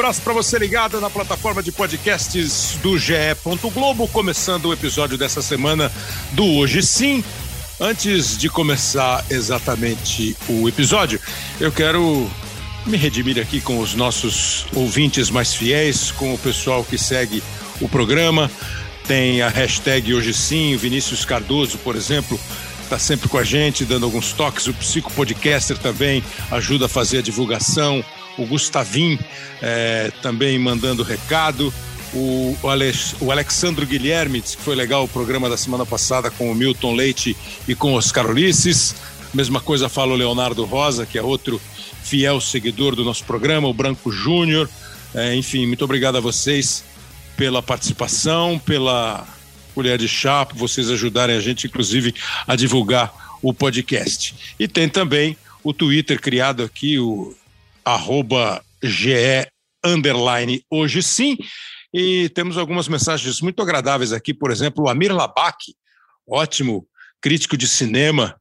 Abraço para você ligado na plataforma de podcasts do GE. Globo, começando o episódio dessa semana do Hoje Sim. Antes de começar exatamente o episódio, eu quero me redimir aqui com os nossos ouvintes mais fiéis, com o pessoal que segue o programa. Tem a hashtag Hoje Sim, Vinícius Cardoso, por exemplo, está sempre com a gente, dando alguns toques. O Psico Podcaster também ajuda a fazer a divulgação o Gustavim é, também mandando recado, o, Alex, o Alexandro Guilherme, que foi legal o programa da semana passada com o Milton Leite e com Oscar Ulisses. Mesma coisa fala o Leonardo Rosa, que é outro fiel seguidor do nosso programa, o Branco Júnior. É, enfim, muito obrigado a vocês pela participação, pela colher de chá, por vocês ajudarem a gente, inclusive, a divulgar o podcast. E tem também o Twitter criado aqui, o arroba GE underline hoje sim. E temos algumas mensagens muito agradáveis aqui, por exemplo, o Amir Labak, ótimo crítico de cinema,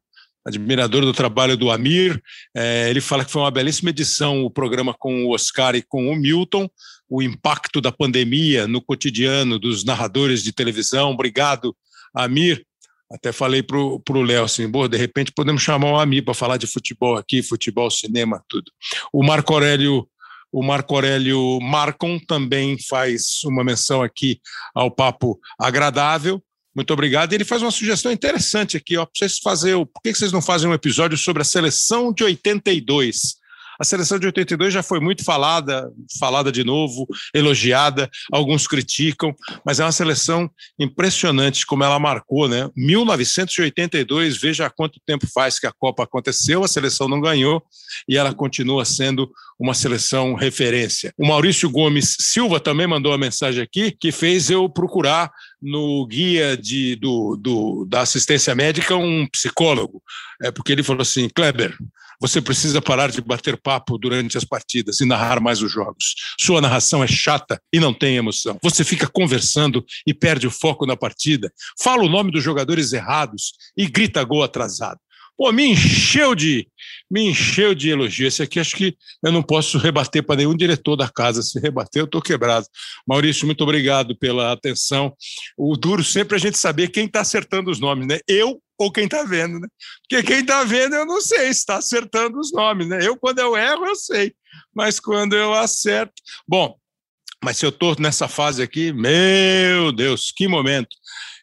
admirador do trabalho do Amir. É, ele fala que foi uma belíssima edição o programa com o Oscar e com o Milton, o impacto da pandemia no cotidiano dos narradores de televisão. Obrigado, Amir. Até falei para o Léo assim, de repente podemos chamar o Ami para falar de futebol aqui, futebol, cinema, tudo. O Marco Aurélio, o Marco Aurélio Marcon também faz uma menção aqui ao papo agradável. Muito obrigado. Ele faz uma sugestão interessante aqui, ó, vocês fazerem. Por que vocês não fazem um episódio sobre a seleção de 82? A seleção de 82 já foi muito falada, falada de novo, elogiada, alguns criticam, mas é uma seleção impressionante como ela marcou, né? 1982, veja quanto tempo faz que a Copa aconteceu, a seleção não ganhou e ela continua sendo uma seleção referência. O Maurício Gomes Silva também mandou uma mensagem aqui que fez eu procurar no guia de, do, do, da assistência médica um psicólogo, é porque ele falou assim, Kleber, você precisa parar de bater papo durante as partidas e narrar mais os jogos. Sua narração é chata e não tem emoção. Você fica conversando e perde o foco na partida, fala o nome dos jogadores errados e grita gol atrasado. Pô, me encheu de me encheu de elogio. Esse aqui acho que eu não posso rebater para nenhum diretor da casa. Se rebater, eu estou quebrado. Maurício, muito obrigado pela atenção. O duro sempre é a gente saber quem está acertando os nomes, né? Eu ou quem está vendo, né? Porque quem está vendo eu não sei se está acertando os nomes, né? Eu, quando eu erro, eu sei. Mas quando eu acerto. Bom, mas se eu estou nessa fase aqui, meu Deus, que momento.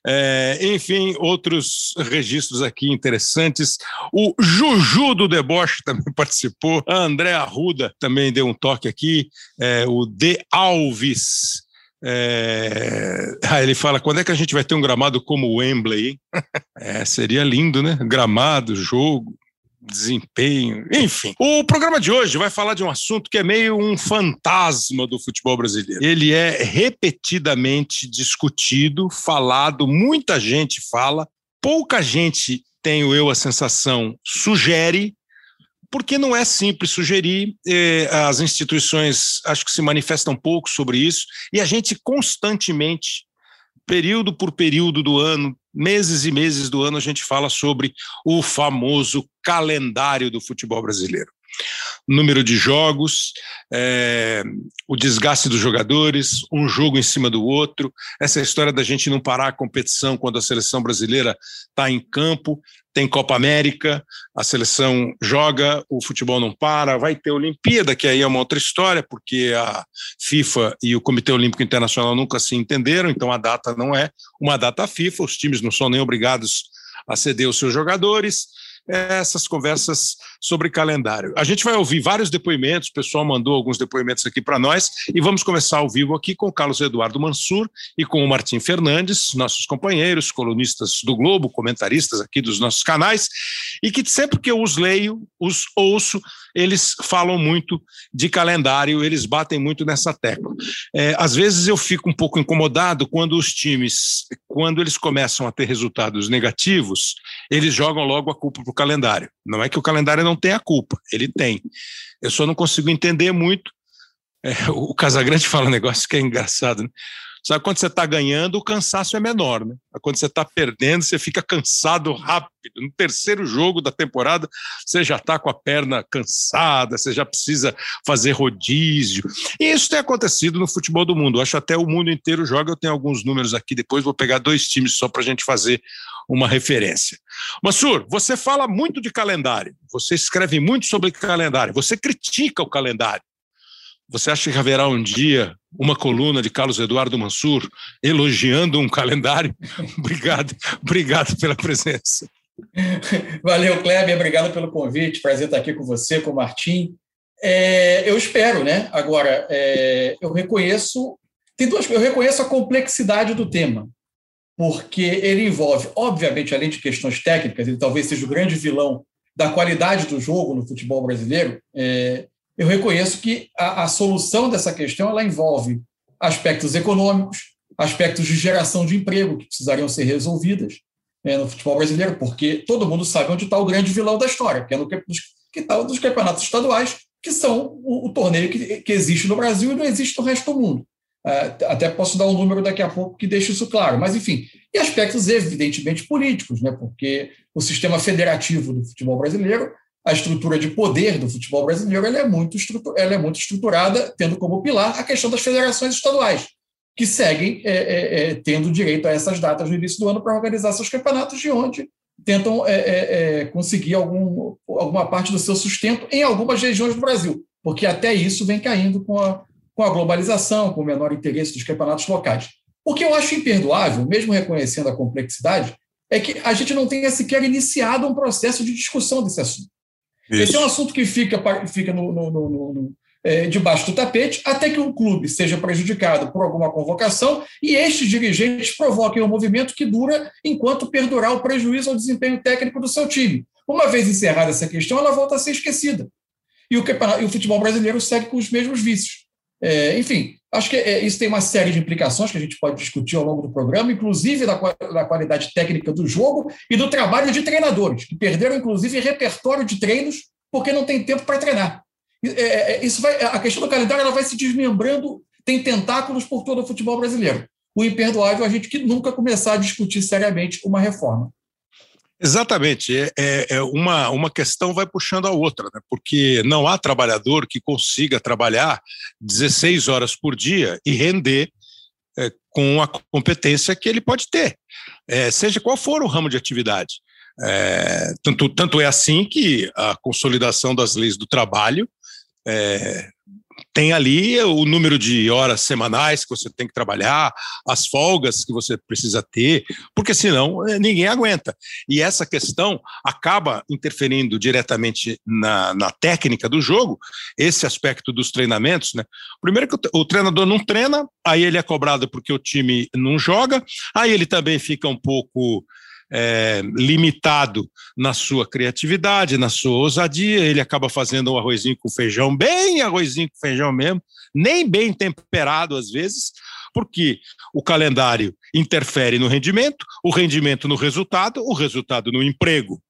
É, enfim, outros registros aqui interessantes. O Juju do Deboche também participou. A André Arruda também deu um toque aqui. É, o De Alves. É... Ele fala: quando é que a gente vai ter um gramado como o Wembley? é, seria lindo, né? Gramado, jogo desempenho, enfim. O programa de hoje vai falar de um assunto que é meio um fantasma do futebol brasileiro. Ele é repetidamente discutido, falado, muita gente fala, pouca gente, tenho eu a sensação, sugere, porque não é simples sugerir, eh, as instituições acho que se manifestam um pouco sobre isso, e a gente constantemente período por período do ano, meses e meses do ano, a gente fala sobre o famoso calendário do futebol brasileiro. Número de jogos, é, o desgaste dos jogadores, um jogo em cima do outro, essa história da gente não parar a competição quando a seleção brasileira está em campo, tem Copa América, a seleção joga, o futebol não para, vai ter Olimpíada, que aí é uma outra história, porque a FIFA e o Comitê Olímpico Internacional nunca se entenderam, então a data não é uma data FIFA, os times não são nem obrigados a ceder os seus jogadores essas conversas sobre calendário. A gente vai ouvir vários depoimentos, o pessoal mandou alguns depoimentos aqui para nós, e vamos começar ao vivo aqui com o Carlos Eduardo Mansur e com o Martim Fernandes, nossos companheiros, colunistas do Globo, comentaristas aqui dos nossos canais, e que sempre que eu os leio, os ouço, eles falam muito de calendário, eles batem muito nessa tecla. É, às vezes eu fico um pouco incomodado quando os times, quando eles começam a ter resultados negativos, eles jogam logo a culpa para o calendário. Não é que o calendário não tenha culpa, ele tem. Eu só não consigo entender muito. É, o Casagrande fala um negócio que é engraçado. Né? Sabe, quando você está ganhando, o cansaço é menor, né? Quando você está perdendo, você fica cansado rápido. No terceiro jogo da temporada, você já está com a perna cansada, você já precisa fazer rodízio. E isso tem acontecido no futebol do mundo. Eu acho até o mundo inteiro joga. Eu tenho alguns números aqui, depois vou pegar dois times só para a gente fazer uma referência. Mansur, você fala muito de calendário, você escreve muito sobre calendário, você critica o calendário. Você acha que haverá um dia uma coluna de Carlos Eduardo Mansur elogiando um calendário? obrigado, obrigado pela presença. Valeu, Kleber, obrigado pelo convite. Prazer estar aqui com você, com o Martim. É, eu espero, né? Agora, é, eu reconheço, tem duas, eu reconheço a complexidade do tema, porque ele envolve, obviamente, além de questões técnicas, ele talvez seja o grande vilão da qualidade do jogo no futebol brasileiro. É, eu reconheço que a, a solução dessa questão ela envolve aspectos econômicos, aspectos de geração de emprego que precisariam ser resolvidas é, no futebol brasileiro, porque todo mundo sabe onde está o grande vilão da história, que é no que está dos campeonatos estaduais, que são o, o torneio que, que, existe no Brasil e não existe no resto do mundo. É, até posso dar um número daqui a pouco que deixe isso claro, mas enfim, e aspectos evidentemente políticos, né, porque o sistema federativo do futebol brasileiro a estrutura de poder do futebol brasileiro ela é, muito ela é muito estruturada, tendo como pilar a questão das federações estaduais, que seguem é, é, é, tendo direito a essas datas no início do ano para organizar seus campeonatos, de onde tentam é, é, conseguir algum, alguma parte do seu sustento em algumas regiões do Brasil, porque até isso vem caindo com a, com a globalização, com o menor interesse dos campeonatos locais. O que eu acho imperdoável, mesmo reconhecendo a complexidade, é que a gente não tenha sequer iniciado um processo de discussão desse assunto. Isso. Esse é um assunto que fica, fica no, no, no, no é, debaixo do tapete até que um clube seja prejudicado por alguma convocação e estes dirigentes provoquem um movimento que dura enquanto perdurar o prejuízo ao desempenho técnico do seu time. Uma vez encerrada essa questão, ela volta a ser esquecida. E o, e o futebol brasileiro segue com os mesmos vícios. É, enfim, acho que é, isso tem uma série de implicações que a gente pode discutir ao longo do programa, inclusive da, da qualidade técnica do jogo e do trabalho de treinadores, que perderam, inclusive, repertório de treinos porque não tem tempo para treinar. É, é, isso vai, a questão do calendário ela vai se desmembrando, tem tentáculos por todo o futebol brasileiro. O imperdoável é a gente que nunca começar a discutir seriamente uma reforma. Exatamente. É, é, é, uma, uma questão vai puxando a outra, né? porque não há trabalhador que consiga trabalhar 16 horas por dia e render é, com a competência que ele pode ter, é, seja qual for o ramo de atividade. É, tanto, tanto é assim que a consolidação das leis do trabalho é, tem ali o número de horas semanais que você tem que trabalhar, as folgas que você precisa ter, porque senão eh, ninguém aguenta. E essa questão acaba interferindo diretamente na, na técnica do jogo, esse aspecto dos treinamentos. Né? Primeiro que o, o treinador não treina, aí ele é cobrado porque o time não joga, aí ele também fica um pouco é, limitado na sua criatividade, na sua ousadia, ele acaba fazendo um arrozinho com feijão, bem arrozinho com feijão mesmo, nem bem temperado às vezes, porque o calendário interfere no rendimento, o rendimento no resultado, o resultado no emprego.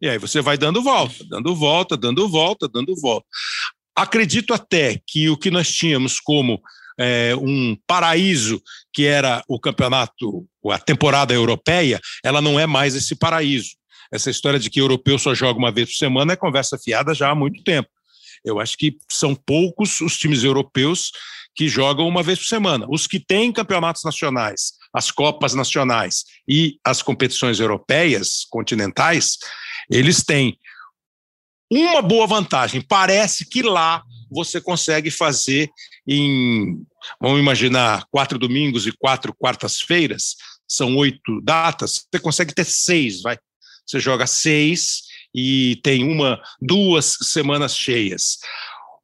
E aí você vai dando volta, dando volta, dando volta, dando volta. Acredito até que o que nós tínhamos como é, um paraíso que era o campeonato, a temporada europeia, ela não é mais esse paraíso. Essa história de que europeu só joga uma vez por semana é conversa fiada já há muito tempo. Eu acho que são poucos os times europeus que jogam uma vez por semana. Os que têm campeonatos nacionais, as Copas nacionais e as competições europeias, continentais, eles têm uma boa vantagem. Parece que lá você consegue fazer em, vamos imaginar, quatro domingos e quatro quartas-feiras, são oito datas, você consegue ter seis, vai. Você joga seis e tem uma, duas semanas cheias.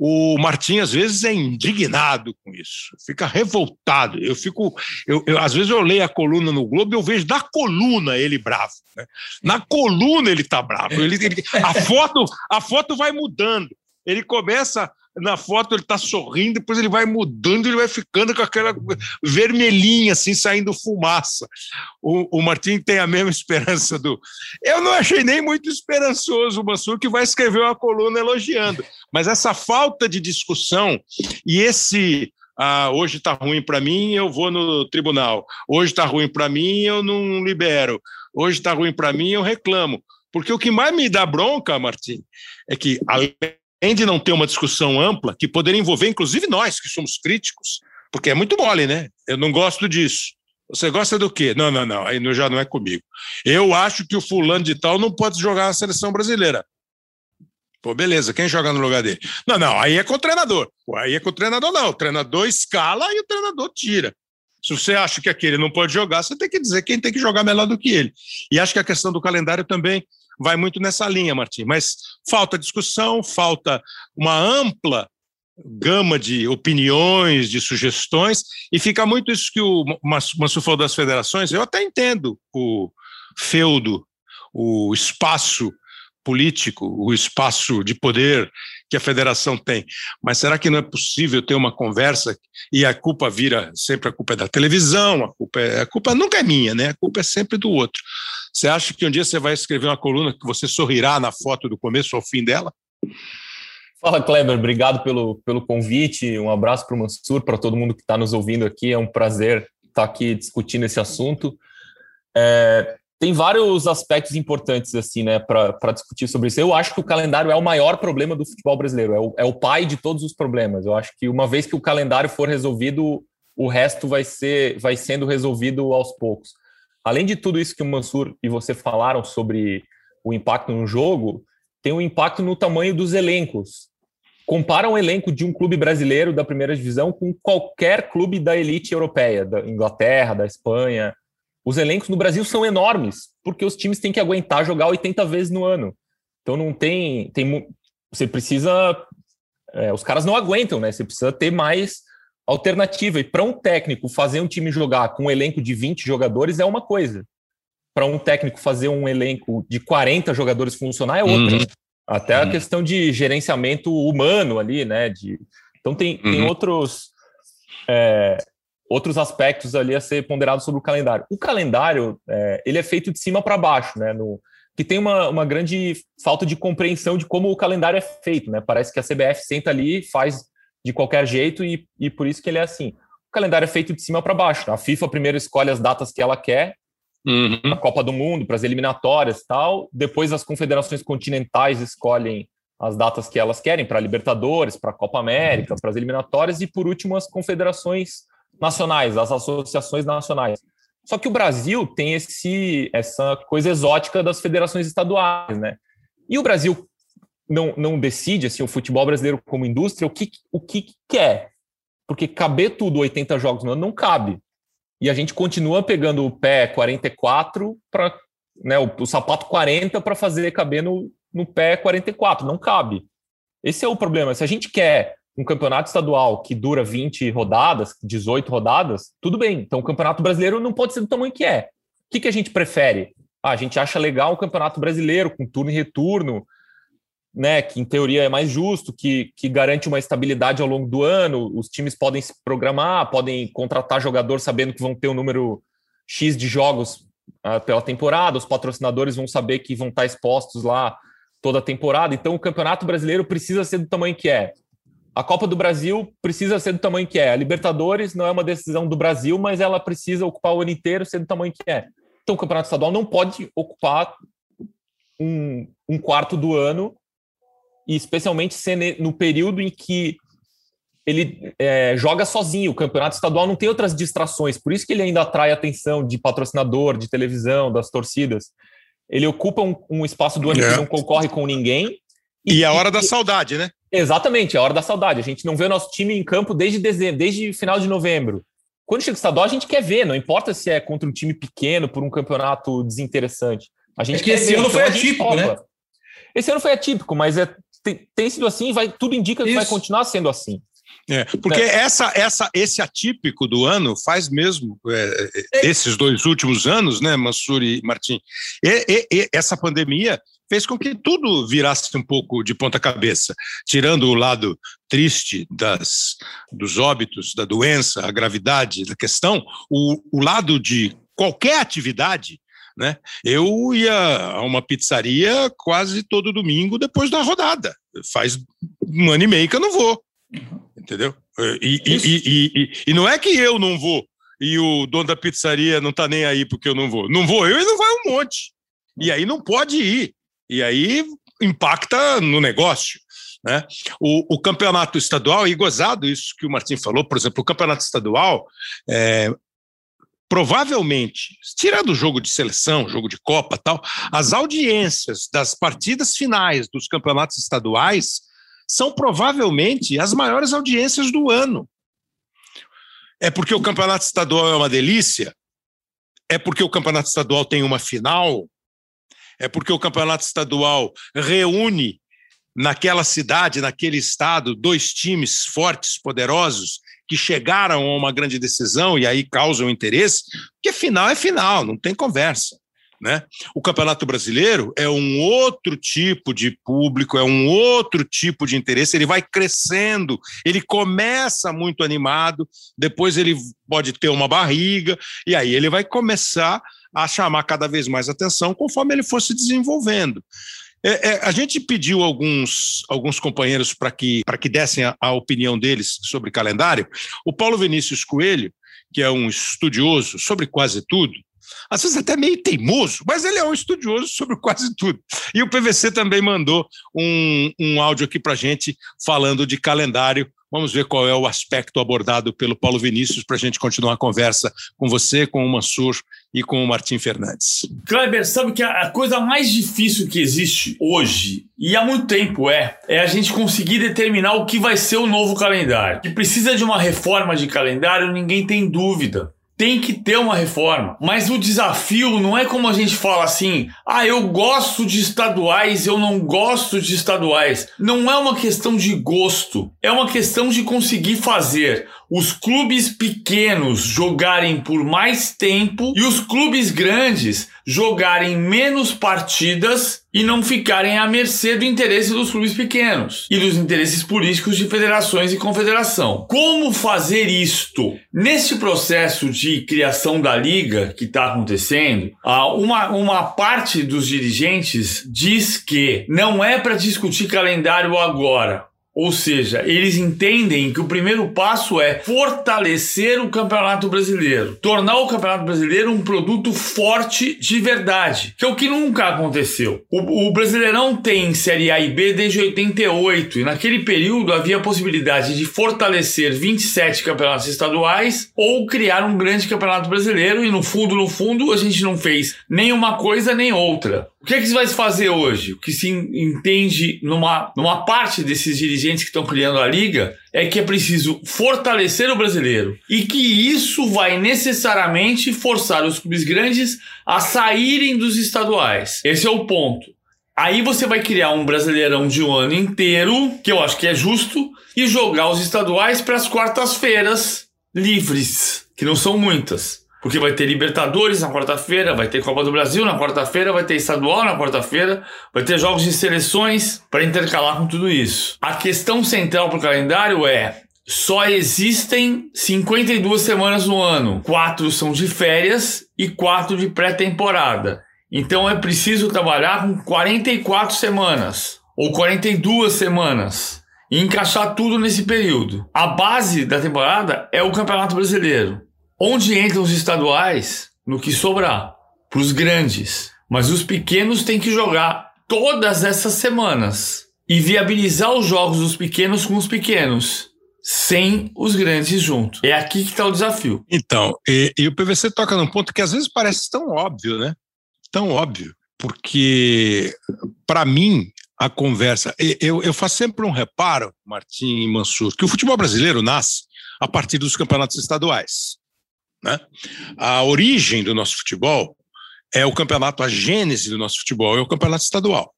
O Martim, às vezes, é indignado com isso, fica revoltado. Eu fico, eu, eu, às vezes, eu leio a coluna no Globo e eu vejo da coluna ele bravo. Né? Na coluna ele está bravo. Ele, ele, a, foto, a foto vai mudando. Ele começa na foto ele está sorrindo, depois ele vai mudando, ele vai ficando com aquela vermelhinha, assim, saindo fumaça. O, o Martim tem a mesma esperança do. Eu não achei nem muito esperançoso o Mansur, que vai escrever uma coluna elogiando, mas essa falta de discussão e esse ah, hoje está ruim para mim, eu vou no tribunal. Hoje está ruim para mim, eu não libero. Hoje está ruim para mim, eu reclamo. Porque o que mais me dá bronca, Martim, é que além de não ter uma discussão ampla, que poderia envolver inclusive nós, que somos críticos, porque é muito mole, né? Eu não gosto disso. Você gosta do quê? Não, não, não, aí já não é comigo. Eu acho que o fulano de tal não pode jogar na seleção brasileira. Pô, beleza, quem joga no lugar dele? Não, não, aí é com o treinador. Pô, aí é com o treinador, não. O treinador escala e o treinador tira. Se você acha que aquele não pode jogar, você tem que dizer quem tem que jogar melhor do que ele. E acho que a questão do calendário também vai muito nessa linha, Martim. Mas falta discussão, falta uma ampla gama de opiniões, de sugestões, e fica muito isso que o Massu falou das federações. Eu até entendo o feudo, o espaço político, o espaço de poder que a federação tem. Mas será que não é possível ter uma conversa e a culpa vira sempre a culpa é da televisão, a culpa, é, a culpa nunca é minha, né? A culpa é sempre do outro. Você acha que um dia você vai escrever uma coluna que você sorrirá na foto do começo ao fim dela? Fala, Kleber, obrigado pelo, pelo convite. Um abraço para o Mansur, para todo mundo que está nos ouvindo aqui. É um prazer estar aqui discutindo esse assunto. É, tem vários aspectos importantes assim, né, para discutir sobre isso. Eu acho que o calendário é o maior problema do futebol brasileiro, é o, é o pai de todos os problemas. Eu acho que uma vez que o calendário for resolvido, o resto vai ser vai sendo resolvido aos poucos. Além de tudo isso que o Mansur e você falaram sobre o impacto no jogo, tem um impacto no tamanho dos elencos. Compara um elenco de um clube brasileiro da primeira divisão com qualquer clube da elite europeia, da Inglaterra, da Espanha, os elencos no Brasil são enormes, porque os times têm que aguentar jogar 80 vezes no ano. Então não tem. tem você precisa. É, os caras não aguentam, né? Você precisa ter mais alternativa. E para um técnico fazer um time jogar com um elenco de 20 jogadores é uma coisa. Para um técnico fazer um elenco de 40 jogadores funcionar é outra. Uhum. Até uhum. a questão de gerenciamento humano ali, né? De, então tem, uhum. tem outros. É, outros aspectos ali a ser ponderados sobre o calendário. O calendário, é, ele é feito de cima para baixo, né? No, que tem uma, uma grande falta de compreensão de como o calendário é feito, né? Parece que a CBF senta ali, faz de qualquer jeito e, e por isso que ele é assim. O calendário é feito de cima para baixo. A FIFA primeiro escolhe as datas que ela quer, uhum. a Copa do Mundo, para as eliminatórias e tal. Depois as confederações continentais escolhem as datas que elas querem para a Libertadores, para a Copa América, para as eliminatórias e por último as confederações nacionais, as associações nacionais. Só que o Brasil tem esse, essa coisa exótica das federações estaduais, né? E o Brasil não, não decide, assim, o futebol brasileiro como indústria, o que, o que quer. Porque caber tudo 80 jogos no ano não cabe. E a gente continua pegando o pé 44 para né, o, o, sapato 40 para fazer caber no, no pé 44. Não cabe. Esse é o problema. Se a gente quer um campeonato estadual que dura 20 rodadas, 18 rodadas, tudo bem. Então o campeonato brasileiro não pode ser do tamanho que é. O que, que a gente prefere? Ah, a gente acha legal o campeonato brasileiro, com turno e retorno, né? Que em teoria é mais justo, que, que garante uma estabilidade ao longo do ano. Os times podem se programar, podem contratar jogador sabendo que vão ter um número X de jogos uh, pela temporada, os patrocinadores vão saber que vão estar expostos lá toda a temporada. Então o campeonato brasileiro precisa ser do tamanho que é a Copa do Brasil precisa ser do tamanho que é. A Libertadores não é uma decisão do Brasil, mas ela precisa ocupar o ano inteiro ser do tamanho que é. Então, o Campeonato Estadual não pode ocupar um, um quarto do ano, e especialmente ser no período em que ele é, joga sozinho. O Campeonato Estadual não tem outras distrações, por isso que ele ainda atrai atenção de patrocinador, de televisão, das torcidas. Ele ocupa um, um espaço do ano é. que não concorre com ninguém. E, e a hora e, da saudade, né? Exatamente, é a hora da saudade. A gente não vê o nosso time em campo desde dezembro, desde final de novembro. Quando chega o estadual, a gente quer ver, não importa se é contra um time pequeno, por um campeonato desinteressante. A gente é que esse ver, ano então foi atípico, né? Esse ano foi atípico, mas é, tem, tem sido assim, vai, tudo indica que Isso. vai continuar sendo assim. É, porque é. essa, essa, esse atípico do ano faz mesmo é, é. esses dois últimos anos, né, Mansur e Martim, e, e, e, essa pandemia fez com que tudo virasse um pouco de ponta cabeça, tirando o lado triste das, dos óbitos, da doença, a gravidade da questão, o, o lado de qualquer atividade né? Eu ia a uma pizzaria quase todo domingo depois da rodada. Faz um ano e meio que eu não vou. entendeu? E, e, e, e, não é que eu não vou e o dono da pizzaria não tá nem aí porque eu não vou. Não vou eu e não vai um monte. E aí não pode ir. E aí impacta no negócio. Né? O, o, campeonato estadual, e gozado isso que o Martim falou, por exemplo, o campeonato estadual, é, provavelmente, tirando o jogo de seleção, jogo de Copa tal, as audiências das partidas finais dos campeonatos estaduais são provavelmente as maiores audiências do ano. É porque o campeonato estadual é uma delícia? É porque o campeonato estadual tem uma final? É porque o campeonato estadual reúne naquela cidade, naquele estado, dois times fortes, poderosos, que chegaram a uma grande decisão e aí causam interesse, porque final é final, não tem conversa. Né? O Campeonato Brasileiro é um outro tipo de público, é um outro tipo de interesse, ele vai crescendo, ele começa muito animado, depois ele pode ter uma barriga, e aí ele vai começar a chamar cada vez mais atenção conforme ele for se desenvolvendo. É, é, a gente pediu alguns, alguns companheiros para que, que dessem a, a, opinião deles sobre calendário. O Paulo Vinícius Coelho, que é um estudioso sobre quase tudo, às vezes até meio teimoso, mas ele é um estudioso sobre quase tudo. E o PVC também mandou um, um áudio aqui para a gente falando de calendário Vamos ver qual é o aspecto abordado pelo Paulo Vinícius para a gente continuar a conversa com você, com o Mansur e com o Martim Fernandes. Kleber, sabe que a coisa mais difícil que existe hoje, e há muito tempo é, é a gente conseguir determinar o que vai ser o novo calendário. Que precisa de uma reforma de calendário, ninguém tem dúvida tem que ter uma reforma. Mas o desafio não é como a gente fala assim: ah, eu gosto de estaduais, eu não gosto de estaduais. Não é uma questão de gosto, é uma questão de conseguir fazer os clubes pequenos jogarem por mais tempo e os clubes grandes jogarem menos partidas e não ficarem à mercê do interesse dos clubes pequenos e dos interesses políticos de federações e confederação. Como fazer isto? Neste processo de criação da liga que está acontecendo, uma, uma parte dos dirigentes diz que não é para discutir calendário agora. Ou seja, eles entendem que o primeiro passo é fortalecer o Campeonato Brasileiro, tornar o Campeonato Brasileiro um produto forte de verdade, que é o que nunca aconteceu. O, o Brasileirão tem Série A e B desde 88 e naquele período havia a possibilidade de fortalecer 27 campeonatos estaduais ou criar um grande campeonato brasileiro e no fundo, no fundo, a gente não fez nem uma coisa nem outra. O que, é que se vai fazer hoje? O que se entende numa, numa parte desses dirigentes que estão criando a liga é que é preciso fortalecer o brasileiro e que isso vai necessariamente forçar os clubes grandes a saírem dos estaduais. Esse é o ponto. Aí você vai criar um brasileirão de um ano inteiro, que eu acho que é justo, e jogar os estaduais para as quartas-feiras livres, que não são muitas. Porque vai ter Libertadores na quarta-feira, vai ter Copa do Brasil na quarta-feira, vai ter estadual na quarta-feira, vai ter jogos de seleções para intercalar com tudo isso. A questão central para o calendário é: só existem 52 semanas no ano. Quatro são de férias e quatro de pré-temporada. Então é preciso trabalhar com 44 semanas ou 42 semanas e encaixar tudo nesse período. A base da temporada é o Campeonato Brasileiro. Onde entram os estaduais? No que sobrar, para os grandes. Mas os pequenos têm que jogar todas essas semanas e viabilizar os jogos dos pequenos com os pequenos, sem os grandes junto. É aqui que está o desafio. Então, e, e o PVC toca num ponto que às vezes parece tão óbvio, né? Tão óbvio. Porque, para mim, a conversa. Eu, eu faço sempre um reparo, Martim e Mansur, que o futebol brasileiro nasce a partir dos campeonatos estaduais. Né? A origem do nosso futebol é o campeonato, a gênese do nosso futebol é o campeonato estadual.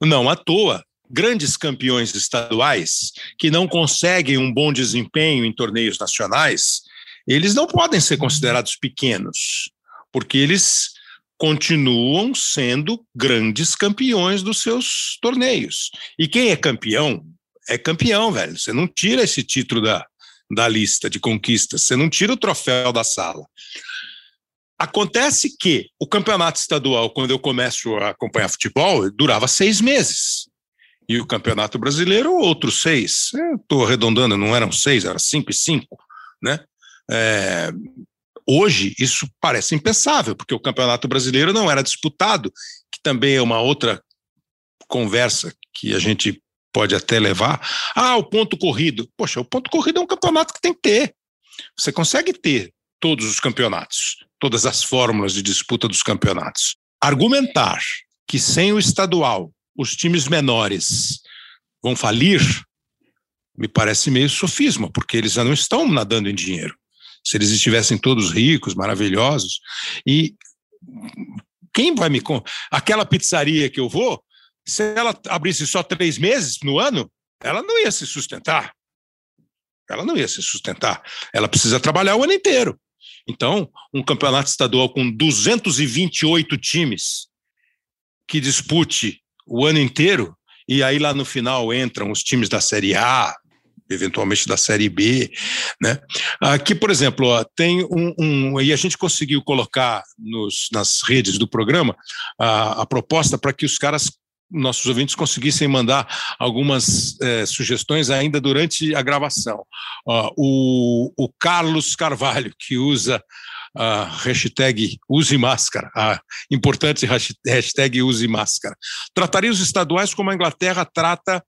Não à toa, grandes campeões estaduais que não conseguem um bom desempenho em torneios nacionais, eles não podem ser considerados pequenos, porque eles continuam sendo grandes campeões dos seus torneios. E quem é campeão é campeão, velho. Você não tira esse título da, da lista de conquistas, você não tira o troféu da sala. Acontece que o campeonato estadual, quando eu começo a acompanhar futebol, durava seis meses. E o Campeonato Brasileiro, outros seis. Estou arredondando, não eram seis, era cinco e cinco, né? É, hoje, isso parece impensável, porque o Campeonato Brasileiro não era disputado, que também é uma outra conversa que a gente pode até levar. Ah, o ponto corrido. Poxa, o ponto corrido é um campeonato que tem que ter. Você consegue ter todos os campeonatos, todas as fórmulas de disputa dos campeonatos. Argumentar que sem o estadual os times menores vão falir, me parece meio sofisma, porque eles já não estão nadando em dinheiro. Se eles estivessem todos ricos, maravilhosos, e quem vai me. Aquela pizzaria que eu vou, se ela abrisse só três meses no ano, ela não ia se sustentar. Ela não ia se sustentar. Ela precisa trabalhar o ano inteiro. Então, um campeonato estadual com 228 times que dispute o ano inteiro, e aí lá no final entram os times da Série A, eventualmente da Série B, né? Aqui, por exemplo, ó, tem um, um, e a gente conseguiu colocar nos, nas redes do programa a, a proposta para que os caras nossos ouvintes conseguissem mandar algumas é, sugestões ainda durante a gravação. o, o Carlos Carvalho, que usa a hashtag use máscara, a importante hashtag use máscara. Trataria os estaduais como a Inglaterra trata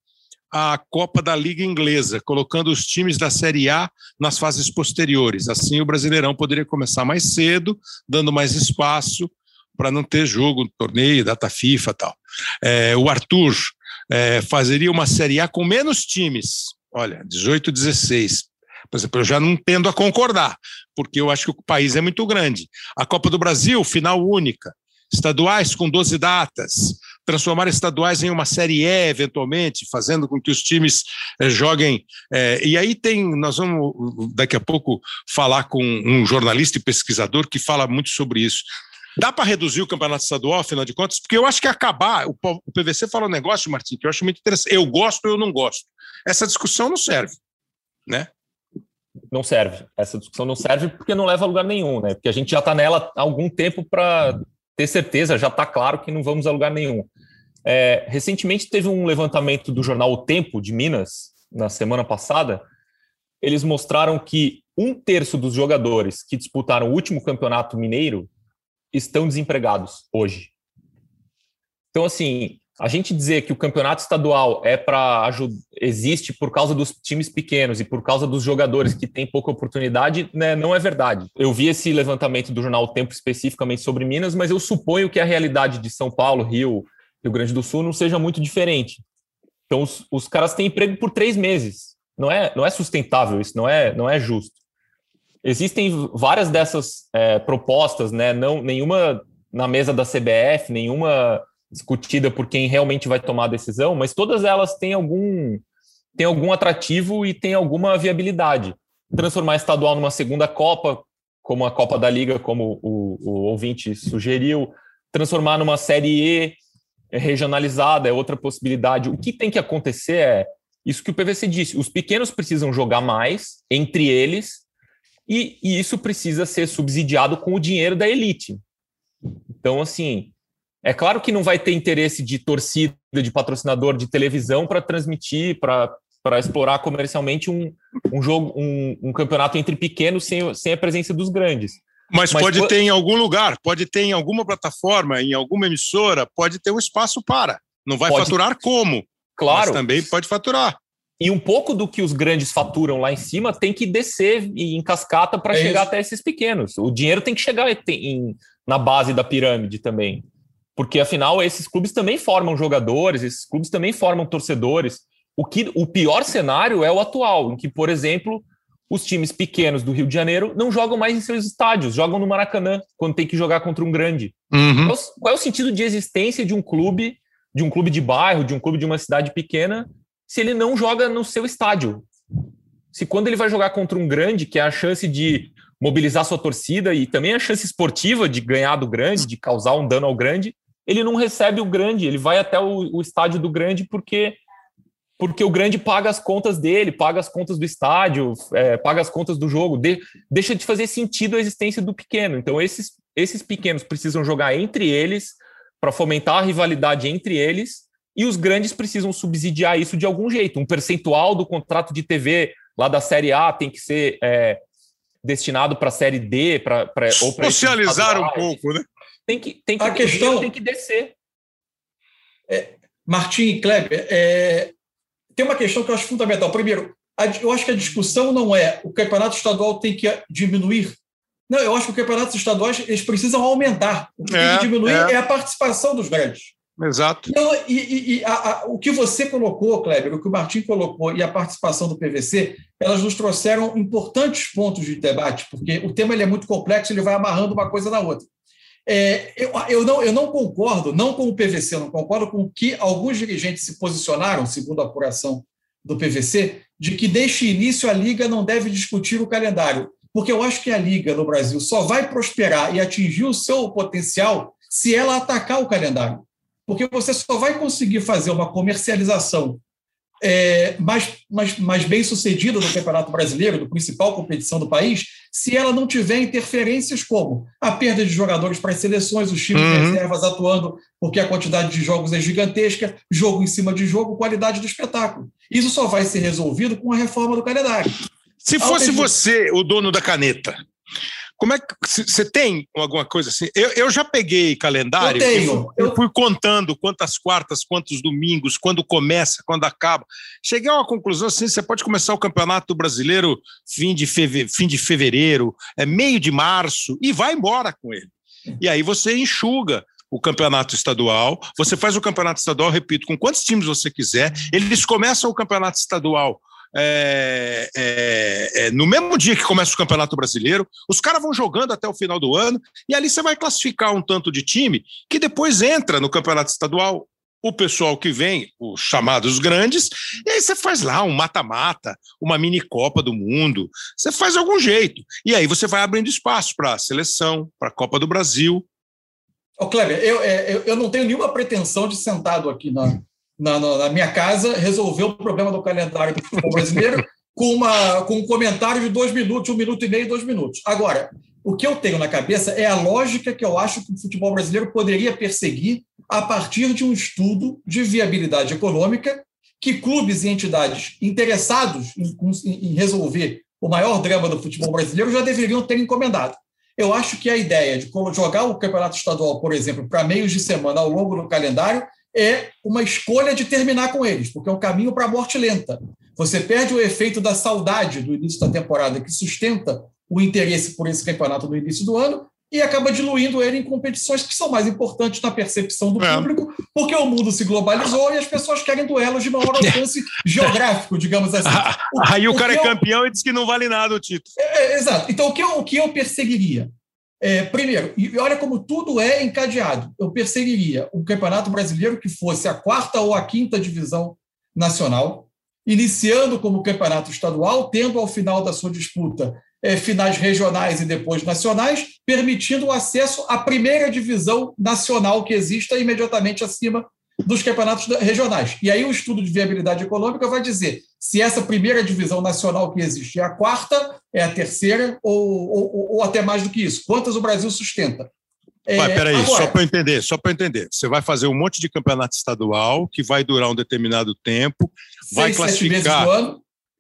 a Copa da Liga Inglesa, colocando os times da Série A nas fases posteriores. Assim, o Brasileirão poderia começar mais cedo, dando mais espaço para não ter jogo, torneio, data FIFA tal. É, o Arthur é, fazeria uma Série A com menos times, olha, 18, 16. Por exemplo, eu já não tendo a concordar, porque eu acho que o país é muito grande. A Copa do Brasil, final única. Estaduais com 12 datas, transformar estaduais em uma série E, eventualmente, fazendo com que os times eh, joguem. Eh, e aí tem, nós vamos daqui a pouco falar com um jornalista e pesquisador que fala muito sobre isso. Dá para reduzir o campeonato estadual, afinal de contas? Porque eu acho que acabar. O, PVC fala um negócio, Martim, que eu acho muito interessante. Eu gosto ou eu não gosto. Essa discussão não serve, né? Não serve. Essa discussão não serve porque não leva a lugar nenhum, né? Porque a gente já está nela há algum tempo para ter certeza, já está claro que não vamos a lugar nenhum. É, recentemente teve um levantamento do jornal O Tempo de Minas, na semana passada. Eles mostraram que um terço dos jogadores que disputaram o último campeonato mineiro estão desempregados hoje. Então, assim, a gente dizer que o campeonato estadual é para existe por causa dos times pequenos e por causa dos jogadores que têm pouca oportunidade, né, não é verdade. Eu vi esse levantamento do jornal o Tempo especificamente sobre Minas, mas eu suponho que a realidade de São Paulo, Rio, Rio Grande do Sul não seja muito diferente. Então, os, os caras têm emprego por três meses. Não é, não é sustentável isso, não é, não é justo. Existem várias dessas é, propostas, né? Não, nenhuma na mesa da CBF, nenhuma discutida por quem realmente vai tomar a decisão, mas todas elas têm algum, têm algum atrativo e têm alguma viabilidade. Transformar estadual numa segunda Copa, como a Copa da Liga, como o, o ouvinte sugeriu, transformar numa Série E regionalizada é outra possibilidade. O que tem que acontecer é isso que o PVC disse: os pequenos precisam jogar mais entre eles e, e isso precisa ser subsidiado com o dinheiro da elite. Então, assim, é claro que não vai ter interesse de torcida, de patrocinador de televisão para transmitir, para explorar comercialmente um, um jogo, um, um, campeonato entre pequenos sem, sem a presença dos grandes. Mas, Mas pode ter em algum lugar, pode ter em alguma plataforma, em alguma emissora, pode ter um espaço para. Não vai pode... faturar como? Claro. Mas também pode faturar. E um pouco do que os grandes faturam lá em cima tem que descer em cascata para é chegar isso. até esses pequenos. O dinheiro tem que chegar em, na base da pirâmide também. Porque, afinal, esses clubes também formam jogadores, esses clubes também formam torcedores. O, que, o pior cenário é o atual, em que, por exemplo, os times pequenos do Rio de Janeiro não jogam mais em seus estádios, jogam no Maracanã, quando tem que jogar contra um grande. Uhum. Qual, qual é o sentido de existência de um clube, de um clube de bairro, de um clube de uma cidade pequena, se ele não joga no seu estádio. Se quando ele vai jogar contra um grande, que é a chance de mobilizar sua torcida e também a chance esportiva de ganhar do grande, de causar um dano ao grande, ele não recebe o grande, ele vai até o, o estádio do grande porque porque o grande paga as contas dele, paga as contas do estádio, é, paga as contas do jogo, de, deixa de fazer sentido a existência do pequeno. Então, esses, esses pequenos precisam jogar entre eles para fomentar a rivalidade entre eles e os grandes precisam subsidiar isso de algum jeito. Um percentual do contrato de TV lá da Série A tem que ser é, destinado para a Série D, para ou para socializar um pouco, né? Tem que tem que a questão tem que descer. É, Martim e Kleber, é, tem uma questão que eu acho fundamental. Primeiro, a, eu acho que a discussão não é o campeonato estadual tem que diminuir. Não, eu acho que os campeonatos estaduais eles precisam aumentar. O que é, tem que diminuir é. é a participação dos grandes. Exato. Então, e, e, e a, a, o que você colocou, Kleber, o que o Martim colocou e a participação do PVC, elas nos trouxeram importantes pontos de debate, porque o tema ele é muito complexo, ele vai amarrando uma coisa na outra. É, eu, eu, não, eu não concordo, não com o PVC, eu não concordo com que alguns dirigentes se posicionaram, segundo a apuração do PVC, de que desde início a Liga não deve discutir o calendário, porque eu acho que a Liga no Brasil só vai prosperar e atingir o seu potencial se ela atacar o calendário porque você só vai conseguir fazer uma comercialização é, mais, mais, mais bem sucedida do Campeonato Brasileiro, do principal competição do país, se ela não tiver interferências como a perda de jogadores para as seleções, os times uhum. de reservas atuando porque a quantidade de jogos é gigantesca, jogo em cima de jogo, qualidade do espetáculo. Isso só vai ser resolvido com a reforma do calendário. Se fosse você o dono da caneta, como é que você tem alguma coisa assim? Eu, eu já peguei calendário. Eu tenho. Eu, eu fui contando quantas quartas, quantos domingos, quando começa, quando acaba. Cheguei a uma conclusão assim: você pode começar o Campeonato Brasileiro fim de, feve, fim de fevereiro, é meio de março, e vai embora com ele. E aí você enxuga o campeonato estadual, você faz o campeonato estadual, repito, com quantos times você quiser. Eles começam o campeonato estadual é, é, é, no mesmo dia que começa o Campeonato Brasileiro, os caras vão jogando até o final do ano, e ali você vai classificar um tanto de time que depois entra no Campeonato Estadual. O pessoal que vem, os chamados grandes, e aí você faz lá um mata-mata, uma mini Copa do Mundo, você faz algum jeito. E aí você vai abrindo espaço para a seleção, para a Copa do Brasil. Ô, Kleber, eu, é, eu, eu não tenho nenhuma pretensão de sentado aqui na, na, na, minha casa, resolveu o problema do calendário do futebol brasileiro com, uma, com um comentário de dois minutos, um minuto e meio, dois minutos. Agora, o que eu tenho na cabeça é a lógica que eu acho que o futebol brasileiro poderia perseguir a partir de um estudo de viabilidade econômica que clubes e entidades interessados em, em resolver o maior drama do futebol brasileiro já deveriam ter encomendado. Eu acho que a ideia de jogar o campeonato estadual, por exemplo, para meios de semana ao longo do calendário é uma escolha de terminar com eles, porque é um caminho para a morte lenta. Você perde o efeito da saudade do início da temporada, que sustenta o interesse por esse campeonato no início do ano, e acaba diluindo ele em competições que são mais importantes na percepção do é. público, porque o mundo se globalizou e as pessoas querem duelos de maior alcance geográfico, digamos assim. O, Aí o, o cara é campeão eu... e diz que não vale nada o título. É, é, exato. Então, o que eu, o que eu perseguiria? É, primeiro, e olha como tudo é encadeado. Eu perseguiria um campeonato brasileiro que fosse a quarta ou a quinta divisão nacional, iniciando como campeonato estadual, tendo ao final da sua disputa é, finais regionais e depois nacionais, permitindo o acesso à primeira divisão nacional que exista imediatamente acima dos campeonatos regionais. E aí o estudo de viabilidade econômica vai dizer se essa primeira divisão nacional que existe é a quarta, é a terceira ou, ou, ou até mais do que isso. Quantas o Brasil sustenta? É, Vai, peraí, agora, só para entender, só para entender. Você vai fazer um monte de campeonato estadual que vai durar um determinado tempo, seis, vai classificar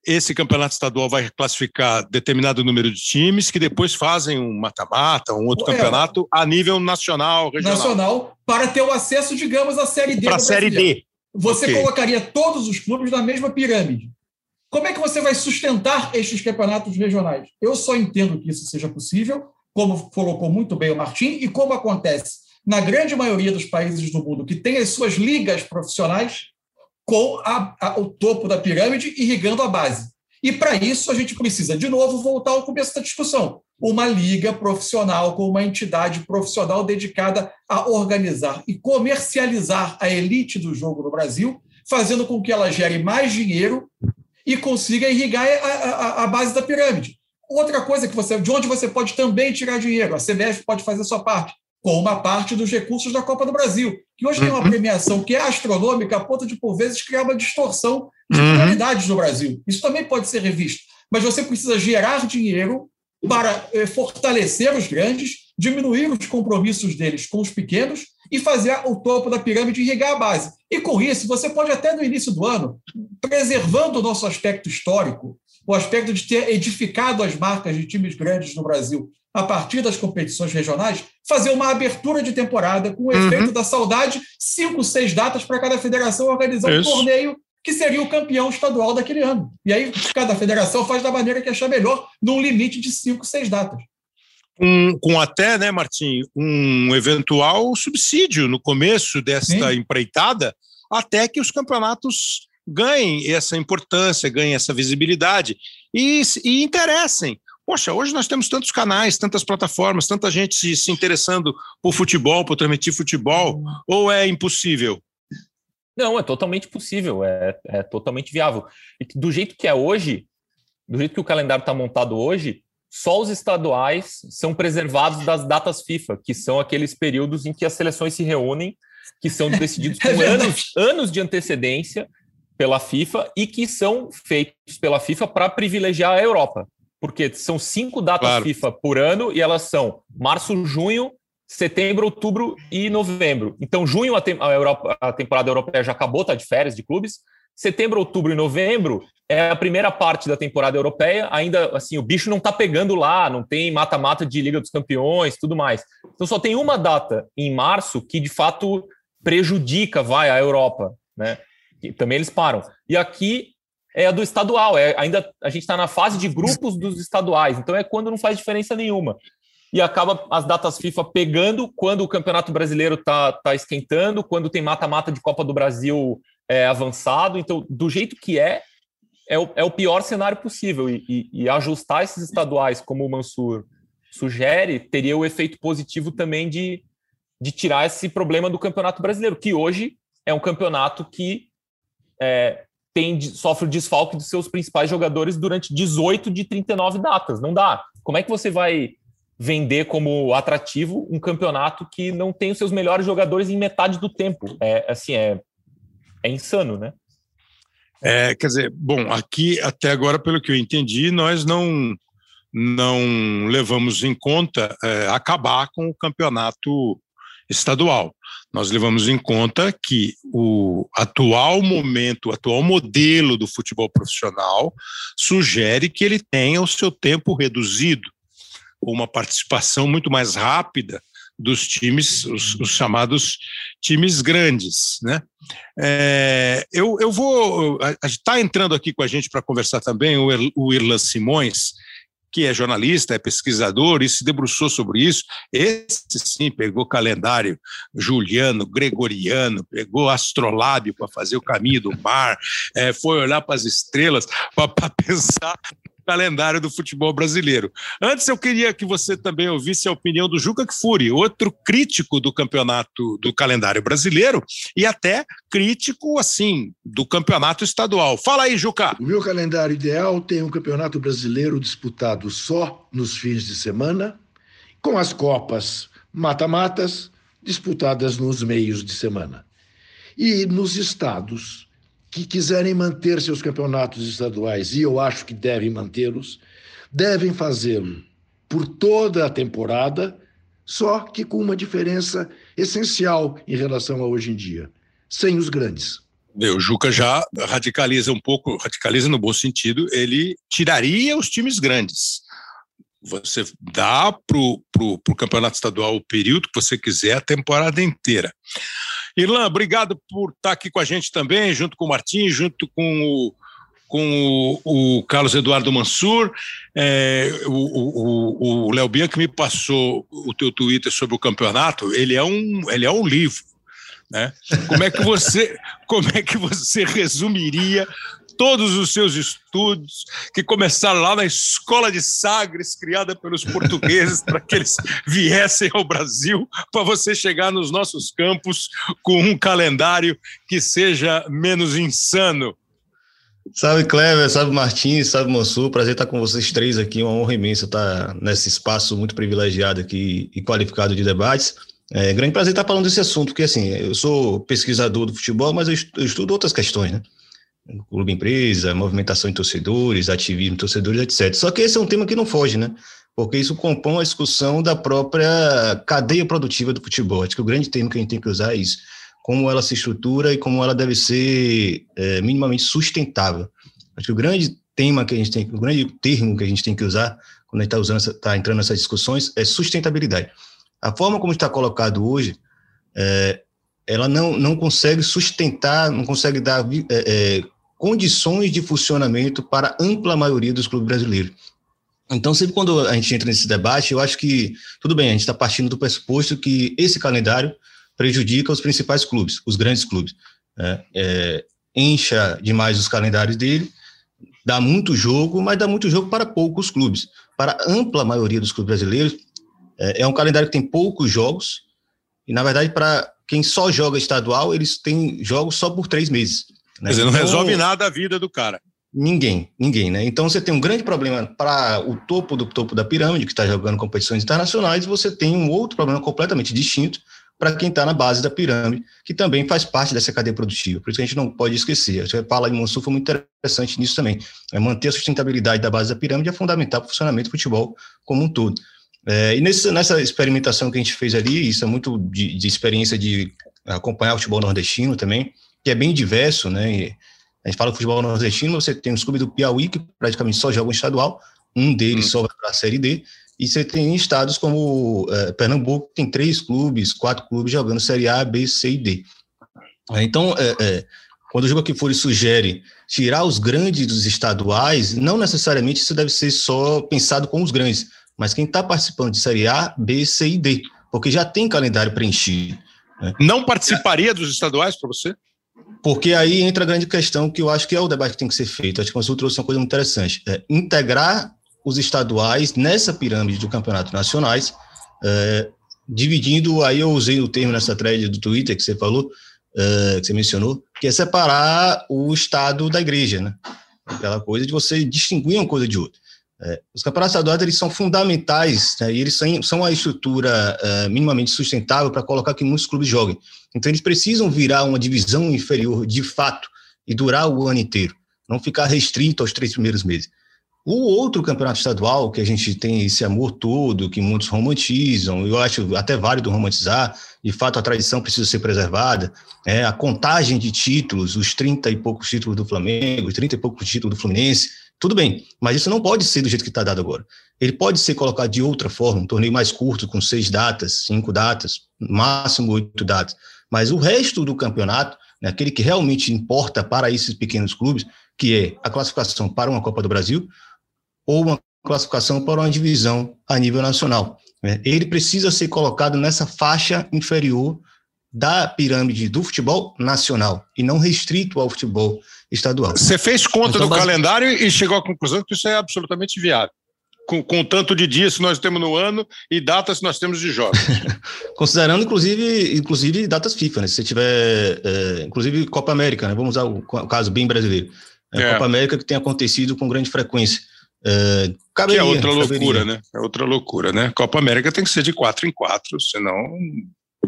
esse campeonato estadual vai classificar determinado número de times que depois fazem um mata-mata, um outro é, campeonato a nível nacional, regional. Nacional, para ter o acesso, digamos, à Série D. Para a Série D. Você okay. colocaria todos os clubes na mesma pirâmide. Como é que você vai sustentar estes campeonatos regionais? Eu só entendo que isso seja possível, como colocou muito bem o Martim, e como acontece na grande maioria dos países do mundo que tem as suas ligas profissionais, com a, a, o topo da pirâmide irrigando a base. E para isso a gente precisa, de novo, voltar ao começo da discussão. Uma liga profissional com uma entidade profissional dedicada a organizar e comercializar a elite do jogo no Brasil, fazendo com que ela gere mais dinheiro e consiga irrigar a, a, a base da pirâmide. Outra coisa que você, de onde você pode também tirar dinheiro, a CBF pode fazer a sua parte com uma parte dos recursos da Copa do Brasil, que hoje uhum. tem uma uhum. premiação que é astronômica, a ponto de, por vezes, criar uma distorção de uhum. prioridades no Brasil. Isso também pode ser revisto. Mas você precisa gerar dinheiro para eh, fortalecer os grandes, diminuir os compromissos deles com os pequenos e fazer o topo da pirâmide irrigar a base. E com isso, você pode até no início do ano, preservando o nosso aspecto histórico, o aspecto de ter edificado as marcas de times grandes no Brasil a partir das competições regionais, fazer uma abertura de temporada com o uhum. efeito da saudade, cinco, seis datas para cada federação organizar Isso. um torneio que seria o campeão estadual daquele ano. E aí cada federação faz da maneira que achar melhor, num limite de cinco, seis datas. Um, com até, né, Martim, um eventual subsídio no começo desta Sim. empreitada, até que os campeonatos ganhem essa importância, ganhem essa visibilidade e, e interessem Poxa, hoje nós temos tantos canais, tantas plataformas, tanta gente se, se interessando por futebol, por transmitir futebol, ou é impossível? Não, é totalmente possível, é, é totalmente viável. E do jeito que é hoje, do jeito que o calendário está montado hoje, só os estaduais são preservados das datas FIFA, que são aqueles períodos em que as seleções se reúnem, que são decididos com é anos, anos de antecedência pela FIFA e que são feitos pela FIFA para privilegiar a Europa porque são cinco datas claro. FIFA por ano e elas são março, junho, setembro, outubro e novembro. Então, junho, a, te a, Europa, a temporada europeia já acabou, tá de férias de clubes. Setembro, outubro e novembro é a primeira parte da temporada europeia. Ainda assim, o bicho não tá pegando lá, não tem mata-mata de Liga dos Campeões, tudo mais. Então, só tem uma data em março que de fato prejudica, vai, a Europa, né? Também eles param. E aqui é a do estadual. É, ainda a gente está na fase de grupos dos estaduais, então é quando não faz diferença nenhuma. E acaba as datas FIFA pegando quando o Campeonato Brasileiro está tá esquentando, quando tem mata-mata de Copa do Brasil é, avançado. Então, do jeito que é, é o, é o pior cenário possível. E, e, e ajustar esses estaduais, como o Mansur sugere, teria o efeito positivo também de, de tirar esse problema do Campeonato Brasileiro, que hoje é um campeonato que é, tem, sofre o desfalque dos seus principais jogadores durante 18 de 39 datas. Não dá. Como é que você vai vender como atrativo um campeonato que não tem os seus melhores jogadores em metade do tempo? É assim, é, é insano, né? É, quer dizer, bom, aqui até agora, pelo que eu entendi, nós não não levamos em conta é, acabar com o campeonato estadual. Nós levamos em conta que o atual momento, o atual modelo do futebol profissional sugere que ele tenha o seu tempo reduzido, uma participação muito mais rápida dos times, os, os chamados times grandes, né? É, eu, eu vou, está entrando aqui com a gente para conversar também o, o Irlan Simões, que é jornalista, é pesquisador e se debruçou sobre isso. Esse sim pegou calendário juliano, gregoriano, pegou astrolábio para fazer o caminho do mar, é, foi olhar para as estrelas para pensar calendário do futebol brasileiro. Antes, eu queria que você também ouvisse a opinião do Juca Kfouri, outro crítico do campeonato do calendário brasileiro e até crítico, assim, do campeonato estadual. Fala aí, Juca. O meu calendário ideal tem um campeonato brasileiro disputado só nos fins de semana, com as Copas mata-matas disputadas nos meios de semana. E nos estados que quiserem manter seus campeonatos estaduais, e eu acho que devem mantê-los, devem fazê-lo por toda a temporada, só que com uma diferença essencial em relação a hoje em dia: sem os grandes. O Juca já radicaliza um pouco, radicaliza no bom sentido, ele tiraria os times grandes. Você dá para o campeonato estadual o período que você quiser, a temporada inteira. Irlan, obrigado por estar aqui com a gente também, junto com o Martins, junto com o, com o, o Carlos Eduardo Mansur. É, o Léo Bianchi me passou o teu Twitter sobre o campeonato. Ele é um, ele é um livro. Né? Como é que você, como é que você resumiria todos os seus estudos, que começaram lá na escola de Sagres, criada pelos portugueses, para que eles viessem ao Brasil, para você chegar nos nossos campos com um calendário que seja menos insano. Salve Cleber, salve Martins, salve Mansur, prazer estar com vocês três aqui, uma honra imensa estar nesse espaço muito privilegiado aqui e qualificado de debates. É grande prazer estar falando desse assunto, porque assim, eu sou pesquisador do futebol, mas eu estudo outras questões, né? Clube empresa, movimentação de torcedores, ativismo de torcedores, etc. Só que esse é um tema que não foge, né? porque isso compõe a discussão da própria cadeia produtiva do futebol. Acho que o grande termo que a gente tem que usar é isso, como ela se estrutura e como ela deve ser é, minimamente sustentável. Acho que o grande tema que a gente tem, o grande termo que a gente tem que usar quando a gente está está entrando nessas discussões é sustentabilidade. A forma como está colocado hoje, é, ela não, não consegue sustentar, não consegue dar é, é, condições de funcionamento para a ampla maioria dos clubes brasileiros. Então, sempre quando a gente entra nesse debate, eu acho que, tudo bem, a gente está partindo do pressuposto que esse calendário prejudica os principais clubes, os grandes clubes. Né? É, encha demais os calendários dele, dá muito jogo, mas dá muito jogo para poucos clubes. Para a ampla maioria dos clubes brasileiros, é, é um calendário que tem poucos jogos, e, na verdade, para quem só joga estadual, eles têm jogos só por três meses. Né? Quer dizer, não então, resolve nada a vida do cara. Ninguém, ninguém, né? Então você tem um grande problema para o topo do topo da pirâmide, que está jogando competições internacionais, e você tem um outro problema completamente distinto para quem está na base da pirâmide, que também faz parte dessa cadeia produtiva. Por isso que a gente não pode esquecer. A fala de Monsul foi muito interessante nisso também. É manter a sustentabilidade da base da pirâmide é fundamental para o funcionamento do futebol como um todo. É, e nesse, nessa experimentação que a gente fez ali, isso é muito de, de, experiência de acompanhar o futebol nordestino também, que é bem diverso, né? E a gente fala do futebol nordestino, você tem os clubes do Piauí, que praticamente só jogam estadual, um deles hum. só vai para a Série D, e você tem estados como é, Pernambuco, tem três clubes, quatro clubes jogando Série A, B, C e D. Então, é, é, quando o Juba Kifuri sugere tirar os grandes dos estaduais, não necessariamente isso deve ser só pensado com os grandes, mas quem está participando de Série A, B, C e D, porque já tem calendário preenchido. Né? Não participaria dos estaduais para você? Porque aí entra a grande questão que eu acho que é o debate que tem que ser feito. Acho que o Consul trouxe uma coisa muito interessante. É integrar os estaduais nessa pirâmide do campeonato nacionais, é, dividindo, aí eu usei o termo nessa thread do Twitter que você falou, é, que você mencionou, que é separar o estado da igreja, né? Aquela coisa de você distinguir uma coisa de outra. É, os campeonatos estaduais eles são fundamentais né, e eles são, são a estrutura é, minimamente sustentável para colocar que muitos clubes joguem. Então eles precisam virar uma divisão inferior de fato e durar o ano inteiro, não ficar restrito aos três primeiros meses. O outro campeonato estadual, que a gente tem esse amor todo, que muitos romantizam, eu acho até válido romantizar, de fato a tradição precisa ser preservada, é a contagem de títulos, os 30 e poucos títulos do Flamengo, os 30 e poucos títulos do Fluminense, tudo bem, mas isso não pode ser do jeito que está dado agora. Ele pode ser colocado de outra forma, um torneio mais curto, com seis datas, cinco datas, máximo oito datas. Mas o resto do campeonato, né, aquele que realmente importa para esses pequenos clubes, que é a classificação para uma Copa do Brasil ou uma classificação para uma divisão a nível nacional. Né, ele precisa ser colocado nessa faixa inferior da pirâmide do futebol nacional e não restrito ao futebol estadual. Você fez conta então, do calendário e chegou à conclusão que isso é absolutamente viável. Com, com tanto de dias que nós temos no ano e datas que nós temos de jogos. Considerando, inclusive, inclusive datas FIFA, né? Se você tiver, é, inclusive Copa América, né? Vamos usar o, o caso bem brasileiro. É, é. Copa América que tem acontecido com grande frequência. É, caberia, que é outra loucura, caberia. né? É outra loucura, né? Copa América tem que ser de quatro em quatro, senão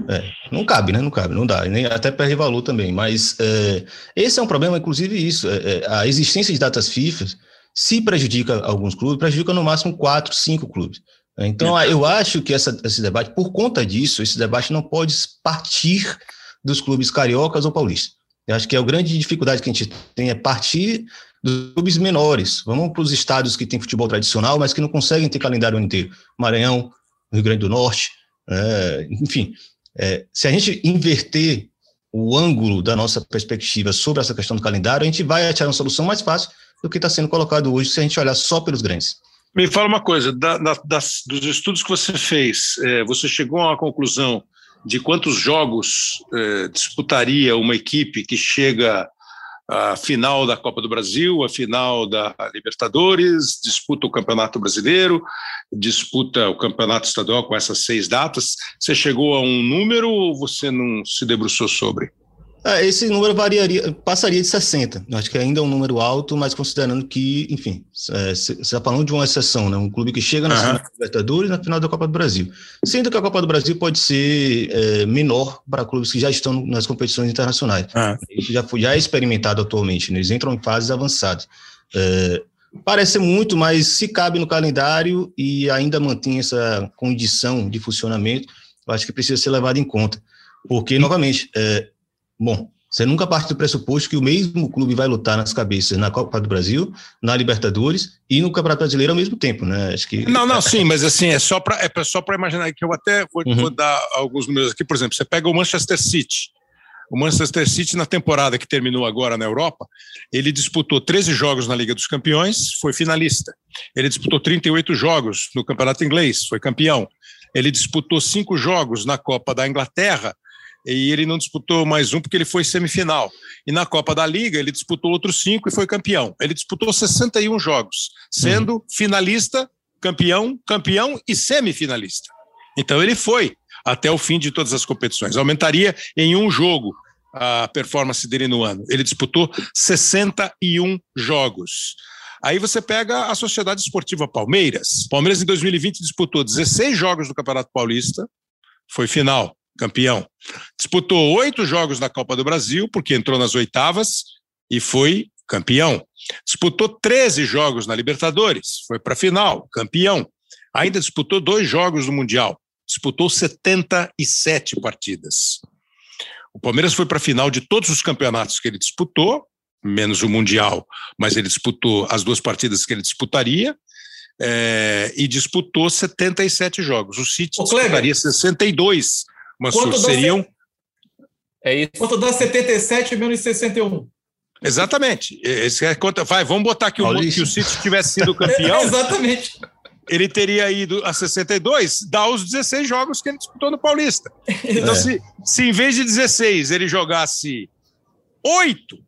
é, não cabe, né? Não cabe, não dá. Nem, até perde valor também. Mas é, esse é um problema, inclusive, isso. É, é a existência de datas FIFA, se prejudica alguns clubes, prejudica no máximo quatro, cinco clubes. Então, eu acho que essa, esse debate, por conta disso, esse debate não pode partir dos clubes cariocas ou paulistas. Eu acho que a grande dificuldade que a gente tem é partir dos clubes menores. Vamos para os estados que têm futebol tradicional, mas que não conseguem ter calendário inteiro. Maranhão, Rio Grande do Norte, é, enfim. É, se a gente inverter o ângulo da nossa perspectiva sobre essa questão do calendário, a gente vai achar uma solução mais fácil do que está sendo colocado hoje se a gente olhar só pelos grandes. Me fala uma coisa, da, da, das, dos estudos que você fez, é, você chegou a uma conclusão de quantos jogos é, disputaria uma equipe que chega a final da Copa do Brasil, a final da Libertadores, disputa o Campeonato Brasileiro, disputa o Campeonato Estadual com essas seis datas. Você chegou a um número ou você não se debruçou sobre? É, esse número variaria, passaria de 60. Eu acho que ainda é um número alto, mas considerando que, enfim, você é, está falando de uma exceção, né? Um clube que chega na uhum. Libertadores na final da Copa do Brasil. Sendo que a Copa do Brasil pode ser é, menor para clubes que já estão nas competições internacionais. Uhum. Isso já, foi, já é experimentado atualmente, né? eles entram em fases avançadas. É, parece muito, mas se cabe no calendário e ainda mantém essa condição de funcionamento, eu acho que precisa ser levado em conta. Porque, novamente, é, bom, você nunca parte do pressuposto que o mesmo clube vai lutar nas cabeças na Copa do Brasil, na Libertadores e no Campeonato Brasileiro ao mesmo tempo, né? Acho que não, não, sim, mas assim é só para é só para imaginar que eu até vou, uhum. vou, dar alguns números aqui, por exemplo, você pega o Manchester City. O Manchester City na temporada que terminou agora na Europa, ele disputou 13 jogos na Liga dos Campeões, foi finalista. Ele disputou 38 jogos no Campeonato Inglês, foi campeão. Ele disputou cinco jogos na Copa da Inglaterra e ele não disputou mais um porque ele foi semifinal. E na Copa da Liga ele disputou outros cinco e foi campeão. Ele disputou 61 jogos, sendo uhum. finalista, campeão, campeão e semifinalista. Então ele foi até o fim de todas as competições. Aumentaria em um jogo a performance dele no ano. Ele disputou 61 jogos. Aí você pega a Sociedade Esportiva Palmeiras. Palmeiras em 2020 disputou 16 jogos do Campeonato Paulista, foi final, campeão. Disputou oito jogos na Copa do Brasil, porque entrou nas oitavas e foi campeão. Disputou 13 jogos na Libertadores, foi para a final, campeão. Ainda disputou dois jogos no Mundial, disputou 77 partidas. O Palmeiras foi para a final de todos os campeonatos que ele disputou, menos o Mundial, mas ele disputou as duas partidas que ele disputaria, é, e disputou 77 jogos. O City Ô, disputaria 62, mas seriam... É isso. Quanto dá 77 menos 61? Exatamente. Esse é conta. Vai, vamos botar que o, que o City tivesse sido campeão. Exatamente. Ele teria ido a 62, dá os 16 jogos que ele disputou no Paulista. Então, é. se, se em vez de 16 ele jogasse 8,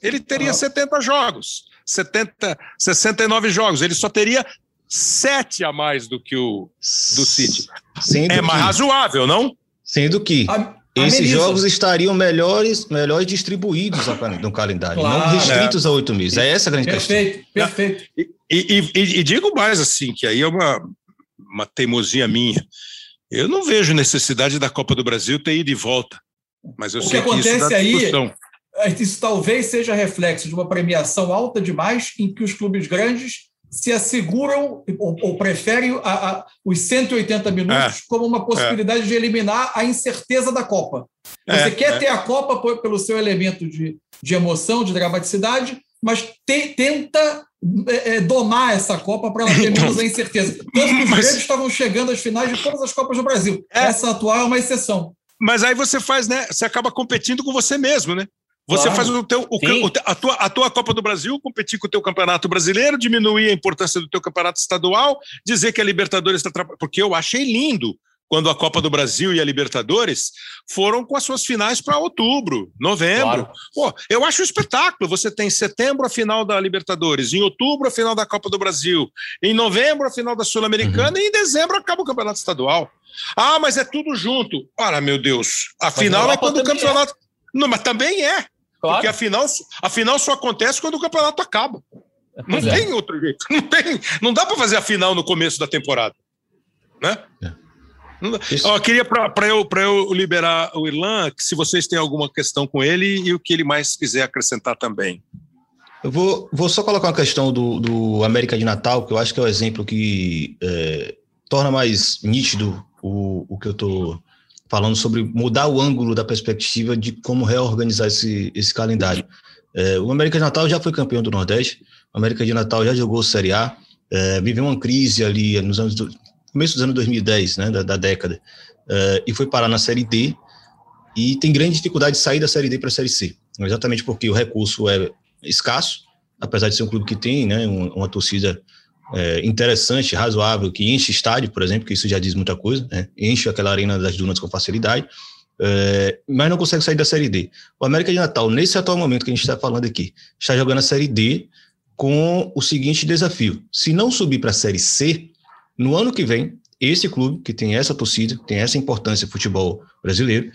ele teria ah. 70 jogos, 70, 69 jogos. Ele só teria sete a mais do que o do City. Sendo é mais que, razoável, não? Sendo que a, a esses jogos estariam melhores, melhores distribuídos no calendário, claro, não restritos é. a oito meses. É essa a grande perfeito, questão. Perfeito, perfeito. E, e, digo mais assim, que aí é uma, uma teimosia minha. Eu não vejo necessidade da Copa do Brasil ter ido e volta. Mas eu o sei que, acontece isso aí é, isso talvez seja reflexo de uma premiação alta demais em que os clubes grandes se asseguram ou, ou preferem a, a, os 180 minutos é, como uma possibilidade é. de eliminar a incerteza da Copa. Você é, quer é. ter a Copa pelo seu elemento de, de emoção, de dramaticidade, mas te, tenta é, é, domar essa Copa para ela ter menos a incerteza. Tanto que os mas... estavam chegando às finais de todas as Copas do Brasil. Essa atual é uma exceção. Mas aí você faz, né? Você acaba competindo com você mesmo, né? Você claro. faz o teu, o, o, a, tua, a tua Copa do Brasil, competir com o teu campeonato brasileiro, diminuir a importância do teu campeonato estadual, dizer que a Libertadores está. Porque eu achei lindo quando a Copa do Brasil e a Libertadores foram com as suas finais para outubro, novembro. Claro. Pô, eu acho um espetáculo. Você tem em setembro a final da Libertadores, em outubro a final da Copa do Brasil, em novembro a final da Sul-Americana uhum. e em dezembro acaba o campeonato estadual. Ah, mas é tudo junto. Ora, meu Deus, a mas final é quando o campeonato. É. Não, mas também é. Claro. Porque afinal, afinal só acontece quando o campeonato acaba. Não é. tem outro jeito. Não, tem, não dá para fazer a final no começo da temporada. Né? É. Eu queria para eu, eu liberar o Irlan, que se vocês têm alguma questão com ele e o que ele mais quiser acrescentar também. Eu vou, vou só colocar uma questão do, do América de Natal, que eu acho que é o exemplo que é, torna mais nítido o, o que eu estou falando sobre mudar o ângulo da perspectiva de como reorganizar esse, esse calendário. É, o América de Natal já foi campeão do Nordeste, o América de Natal já jogou Série A, é, viveu uma crise ali nos anos do, começo dos anos 2010, né, da, da década, é, e foi parar na Série D, e tem grande dificuldade de sair da Série D para a Série C, exatamente porque o recurso é escasso, apesar de ser um clube que tem né, uma, uma torcida é, interessante, razoável, que enche estádio, por exemplo, que isso já diz muita coisa, né? enche aquela arena das dunas com facilidade, é, mas não consegue sair da Série D. O América de Natal, nesse atual momento que a gente está falando aqui, está jogando a Série D com o seguinte desafio: se não subir para a Série C, no ano que vem, esse clube, que tem essa torcida, tem essa importância no futebol brasileiro,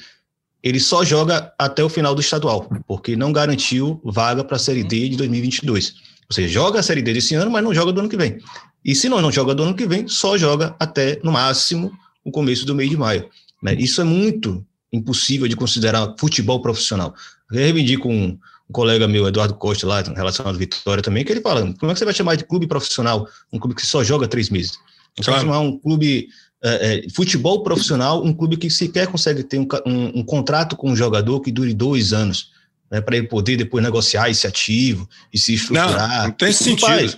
ele só joga até o final do estadual, porque não garantiu vaga para a Série D de 2022. Você joga a Série D desse ano, mas não joga do ano que vem. E se não, não joga do ano que vem, só joga até, no máximo, o começo do mês de maio. Né? Isso é muito impossível de considerar futebol profissional. Eu reivindico um, um colega meu, Eduardo Costa, lá, relacionado à Vitória também, que ele fala, como é que você vai chamar de clube profissional um clube que só joga três meses? Você claro. vai chamar um clube é, é, futebol profissional, um clube que sequer consegue ter um, um, um contrato com um jogador que dure dois anos, né, para ele poder depois negociar esse ativo e se estruturar. Não, não tem sentido.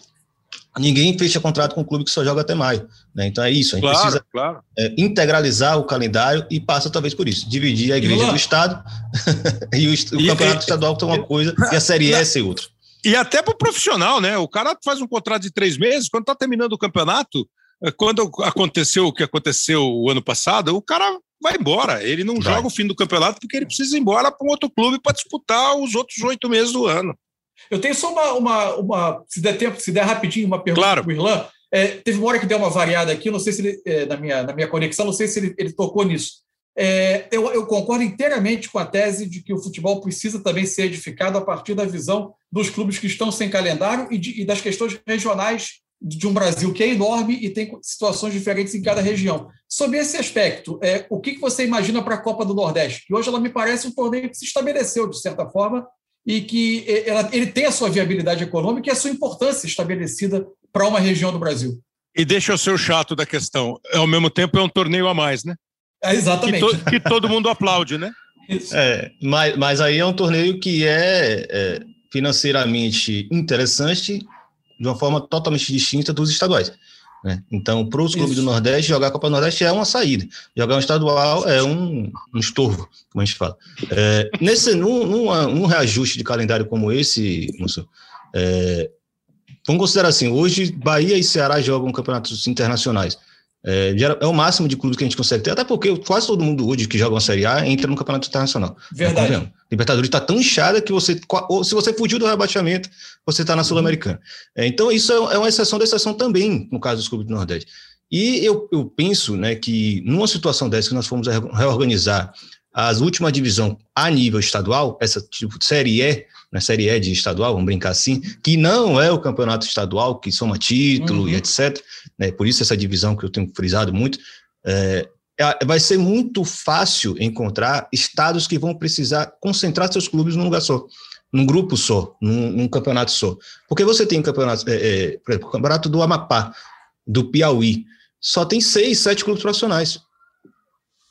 ninguém fecha contrato com um clube que só joga até maio. Né? Então é isso, a gente claro, precisa claro. é, integralizar o calendário e passa talvez por isso, dividir a igreja do Estado e o, o e, campeonato e, estadual é uma coisa e a Série E ser outra. E até para o profissional, né? O cara faz um contrato de três meses, quando está terminando o campeonato, é, quando aconteceu o que aconteceu o ano passado, o cara vai embora. Ele não vai. joga o fim do campeonato porque ele precisa ir embora para um outro clube para disputar os outros oito meses do ano. Eu tenho só uma, uma, uma, se der tempo, se der rapidinho, uma pergunta claro. para o Irlan. É, teve uma hora que deu uma variada aqui, não sei se ele, é, na, minha, na minha conexão, não sei se ele, ele tocou nisso. É, eu, eu, concordo inteiramente com a tese de que o futebol precisa também ser edificado a partir da visão dos clubes que estão sem calendário e, de, e das questões regionais de um Brasil que é enorme e tem situações diferentes em cada região. Sobre esse aspecto, é, o que, que você imagina para a Copa do Nordeste? Que hoje ela me parece um torneio que se estabeleceu, de certa forma, e que ela, ele tem a sua viabilidade econômica e a sua importância estabelecida para uma região do Brasil. E deixa eu ser o chato da questão. Ao mesmo tempo, é um torneio a mais, né? É, exatamente. Que, to, que, todo mundo aplaude, né? É, mas, mas aí é um torneio que é, é financeiramente interessante de uma forma totalmente distinta dos estaduais. Né? Então, para os clubes do Nordeste, jogar a Copa do Nordeste é uma saída. Jogar um estadual é um, um estorvo, como a gente fala. É, nesse, num, num, num, reajuste de calendário como esse, é, vamos considerar assim: hoje Bahia e Ceará jogam campeonatos internacionais. É, é, o máximo de clubes que a gente consegue ter, até porque quase todo mundo hoje que joga uma Série A entra no campeonato internacional. Verdade. É, Libertadores está tão inchada que você, se você fugiu do rebaixamento, você está na Sul-Americana. É, então, isso é, é uma exceção da exceção também, no caso dos clubes do Nordeste. E eu, eu penso né, que numa situação dessa que nós fomos reorganizar as últimas divisões a nível estadual, essa tipo, Série E, na Série E de estadual, vamos brincar assim, que não é o campeonato estadual, que soma título uhum. e etc. Né? Por isso essa divisão que eu tenho frisado muito. É, é, vai ser muito fácil encontrar estados que vão precisar concentrar seus clubes num lugar só, num grupo só, num, num campeonato só. Porque você tem campeonato, é, é, por exemplo, o campeonato do Amapá, do Piauí, só tem seis, sete clubes profissionais.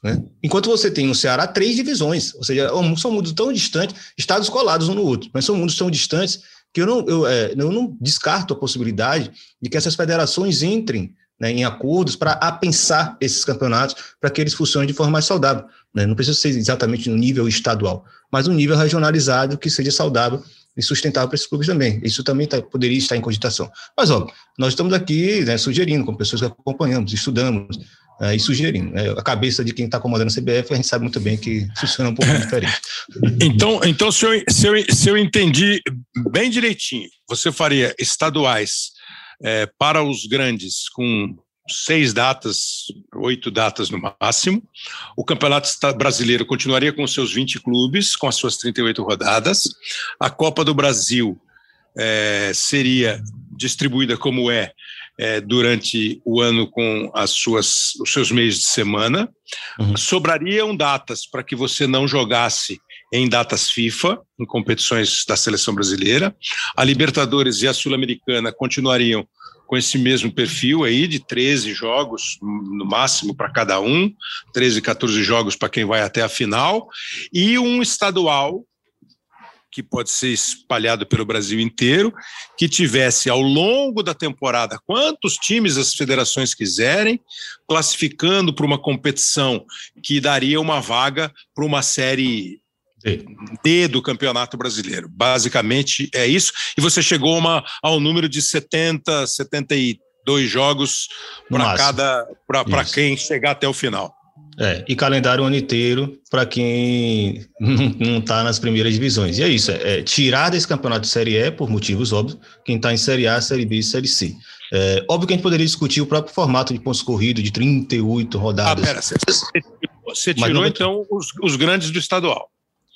Né? Enquanto você tem no Ceará três divisões, ou seja, são mundos tão distantes, estados colados um no outro, mas são mundos tão distantes que eu não, eu, é, eu não descarto a possibilidade de que essas federações entrem né, em acordos para apensar esses campeonatos para que eles funcionem de forma mais saudável. Né? Não precisa ser exatamente no nível estadual, mas um nível regionalizado que seja saudável e sustentável para esses clubes também. Isso também tá, poderia estar em cogitação. Mas, ó, nós estamos aqui né, sugerindo, com pessoas que acompanhamos, estudamos, uh, e sugerindo. Né? A cabeça de quem está comandando a CBF, a gente sabe muito bem que funciona um pouco diferente. Então, então se, eu, se, eu, se eu entendi bem direitinho, você faria estaduais é, para os grandes com seis datas, oito datas no máximo. O Campeonato Brasileiro continuaria com seus 20 clubes, com as suas 38 rodadas. A Copa do Brasil é, seria distribuída como é é, durante o ano com as suas, os seus meios de semana. Uhum. Sobrariam datas para que você não jogasse em datas FIFA, em competições da seleção brasileira. A Libertadores e a Sul-Americana continuariam com esse mesmo perfil aí de 13 jogos no máximo para cada um, 13, 14 jogos para quem vai até a final, e um estadual que pode ser espalhado pelo Brasil inteiro, que tivesse ao longo da temporada quantos times as federações quiserem, classificando para uma competição que daria uma vaga para uma série D do Campeonato Brasileiro. Basicamente é isso. E você chegou uma, ao número de 70, 72 jogos para cada para quem chegar até o final. É, e calendário o ano inteiro para quem não está nas primeiras divisões. E é isso, é, é, tirar desse campeonato de Série E, por motivos óbvios, quem está em Série A, Série B e Série C. É, óbvio que a gente poderia discutir o próprio formato de pontos corridos de 38 rodadas. Ah, pera, você, você tirou não... então os, os, grandes do estadual.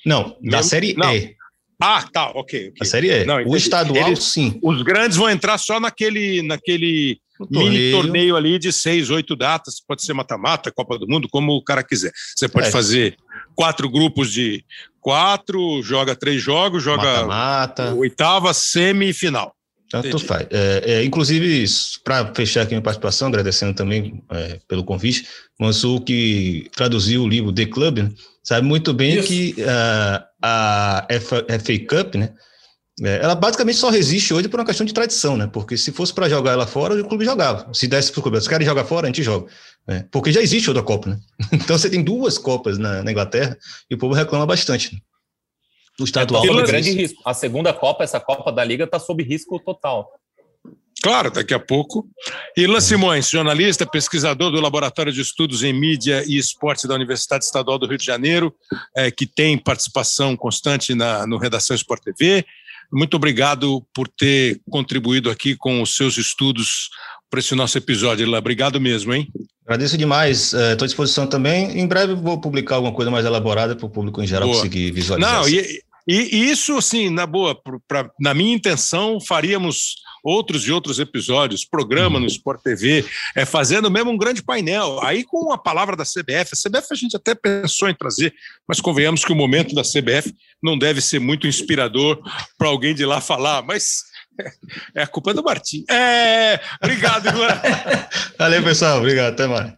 Não, da Série não. E. Ah, tá, ok. okay. A Série E. Não, o estadual, sim. Os grandes vão entrar só naquele, naquele torneio. mini torneio ali de seis, oito datas. Pode ser mata-mata, Copa do Mundo, como o cara quiser. Você pode é. fazer quatro grupos de quatro, joga três jogos, joga mata-mata. oitava, semifinal. Tanto Entendi. faz. É, é, inclusive, para fechar aqui minha participação, agradecendo também é, pelo convite, Mansur, que traduziu o livro The Club, né, sabe muito bem Isso. que uh, a FA, FA Cup, né, é, ela basicamente só resiste hoje por uma questão de tradição, né? Porque se fosse para jogar ela fora, o clube jogava. Se desse para o clube, se querem jogar fora, a gente joga. Né? Porque já existe outra Copa, né? Então você tem duas Copas na, na Inglaterra e o povo reclama bastante. Né? O estadual. É, grande risco. A segunda Copa, essa Copa da Liga, está sob risco total. Claro, daqui a pouco. Irlan Simões, jornalista, pesquisador do Laboratório de Estudos em Mídia e Esporte da Universidade Estadual do Rio de Janeiro, é, que tem participação constante na, no Redação Sport TV. Muito obrigado por ter contribuído aqui com os seus estudos para esse nosso episódio, Irlan. Obrigado mesmo, hein? Agradeço demais. Estou é, à disposição também. Em breve vou publicar alguma coisa mais elaborada para o público em geral Boa. conseguir visualizar. Não, e, e, isso, assim, na boa, pra, na minha intenção, faríamos outros e outros episódios, programa no Sport TV, é, fazendo mesmo um grande painel. Aí com a palavra da CBF, a CBF a gente até pensou em trazer, mas convenhamos que o momento da CBF não deve ser muito inspirador para alguém de lá falar, mas é a culpa do Martim. É, obrigado, Igor. Valeu, pessoal. Obrigado. Até mais.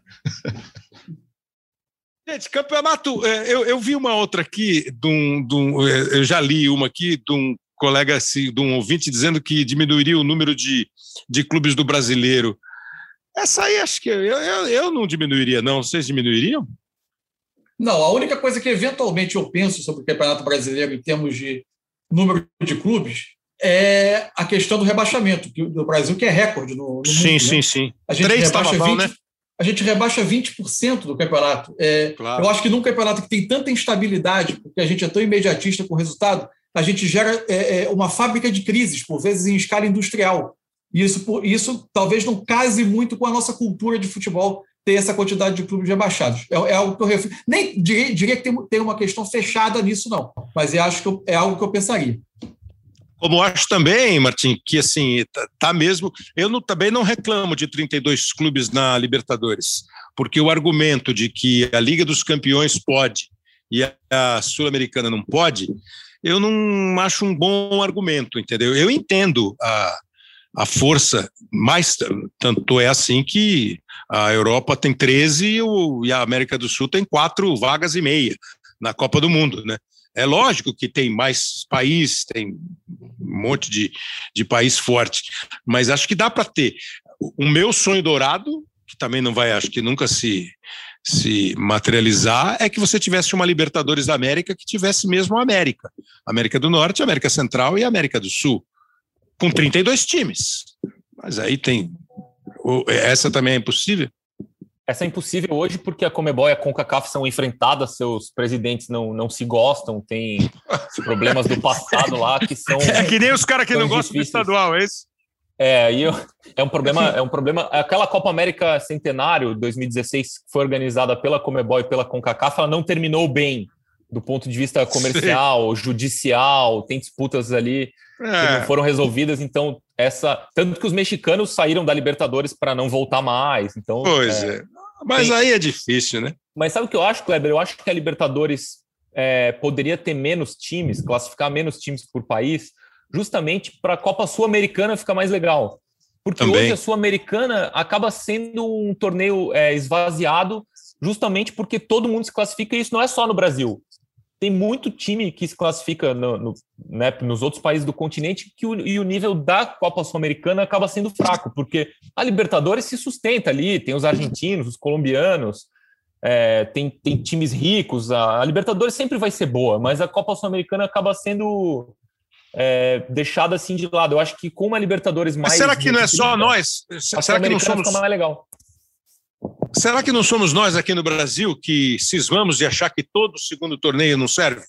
Gente, campeonato. É, eu, eu vi uma outra aqui, de um, de um, é, eu já li uma aqui de um colega, de um ouvinte, dizendo que diminuiria o número de, de clubes do brasileiro. Essa aí acho que eu, eu, eu não diminuiria, não. Vocês diminuiriam? Não, a única coisa que eventualmente eu penso sobre o Campeonato Brasileiro em termos de número de clubes é a questão do rebaixamento do Brasil, que é recorde no, no sim, mundo. Sim, né? sim, sim. A gente Três rebaixa 20, né? a gente rebaixa 20% do campeonato. É, claro. Eu acho que num campeonato que tem tanta instabilidade, porque a gente é tão imediatista com o resultado, a gente gera é, é, uma fábrica de crises, por vezes em escala industrial. E isso, isso talvez não case muito com a nossa cultura de futebol ter essa quantidade de clubes rebaixados. É, é algo que eu refiro. Nem diria, diria que tem, tem, uma questão fechada nisso, não, mas eu acho que eu, é algo que eu pensaria. Como acho também, Martim, que assim, tá, tá mesmo. Eu não, também não reclamo de 32 clubes na Libertadores, porque o argumento de que a Liga dos Campeões pode e a Sul-Americana não pode, eu não acho um bom argumento, entendeu? Eu entendo a, a força, mas tanto é assim que a Europa tem 13 e, o, e a América do Sul tem quatro vagas e meia na Copa do Mundo, né? É lógico que tem mais país, tem um monte de, de país forte, mas acho que dá para ter. O meu sonho dourado, que também não vai, acho que nunca se, se materializar, é que você tivesse uma Libertadores da América que tivesse mesmo a América. América do Norte, América Central e América do Sul, com 32 times. Mas aí tem. Essa também é impossível? Essa é impossível hoje porque a Comebol e a CONCACAF são enfrentadas, seus presidentes não, não se gostam, tem problemas do passado lá que são. É que nem os caras que não difíceis. gostam do estadual, é isso? É, e é um problema, é um problema. Aquela Copa América Centenário 2016 que foi organizada pela Comebol e pela CONCACAF, ela não terminou bem do ponto de vista comercial, Sim. judicial, tem disputas ali é. que não foram resolvidas, então essa tanto que os mexicanos saíram da Libertadores para não voltar mais, então Pois é. é. Mas tem... aí é difícil, né? Mas sabe o que eu acho, Kleber? Eu acho que a Libertadores é, poderia ter menos times, classificar menos times por país, justamente para a Copa Sul-Americana ficar mais legal. Porque Também. hoje a Sul-Americana acaba sendo um torneio é, esvaziado justamente porque todo mundo se classifica, e isso não é só no Brasil. Tem muito time que se classifica no, no, né, nos outros países do continente que o, e o nível da Copa Sul-Americana acaba sendo fraco, porque a Libertadores se sustenta ali, tem os argentinos, os colombianos, é, tem, tem times ricos, a, a, Libertadores sempre vai ser boa, mas a Copa Sul-Americana acaba sendo é, deixada assim de lado. Eu acho que com uma Libertadores mais. Mas será que não é só nós? Será que não somos. Mais legal. Será que não somos nós aqui no Brasil que cismamos de achar que todo segundo torneio não serve?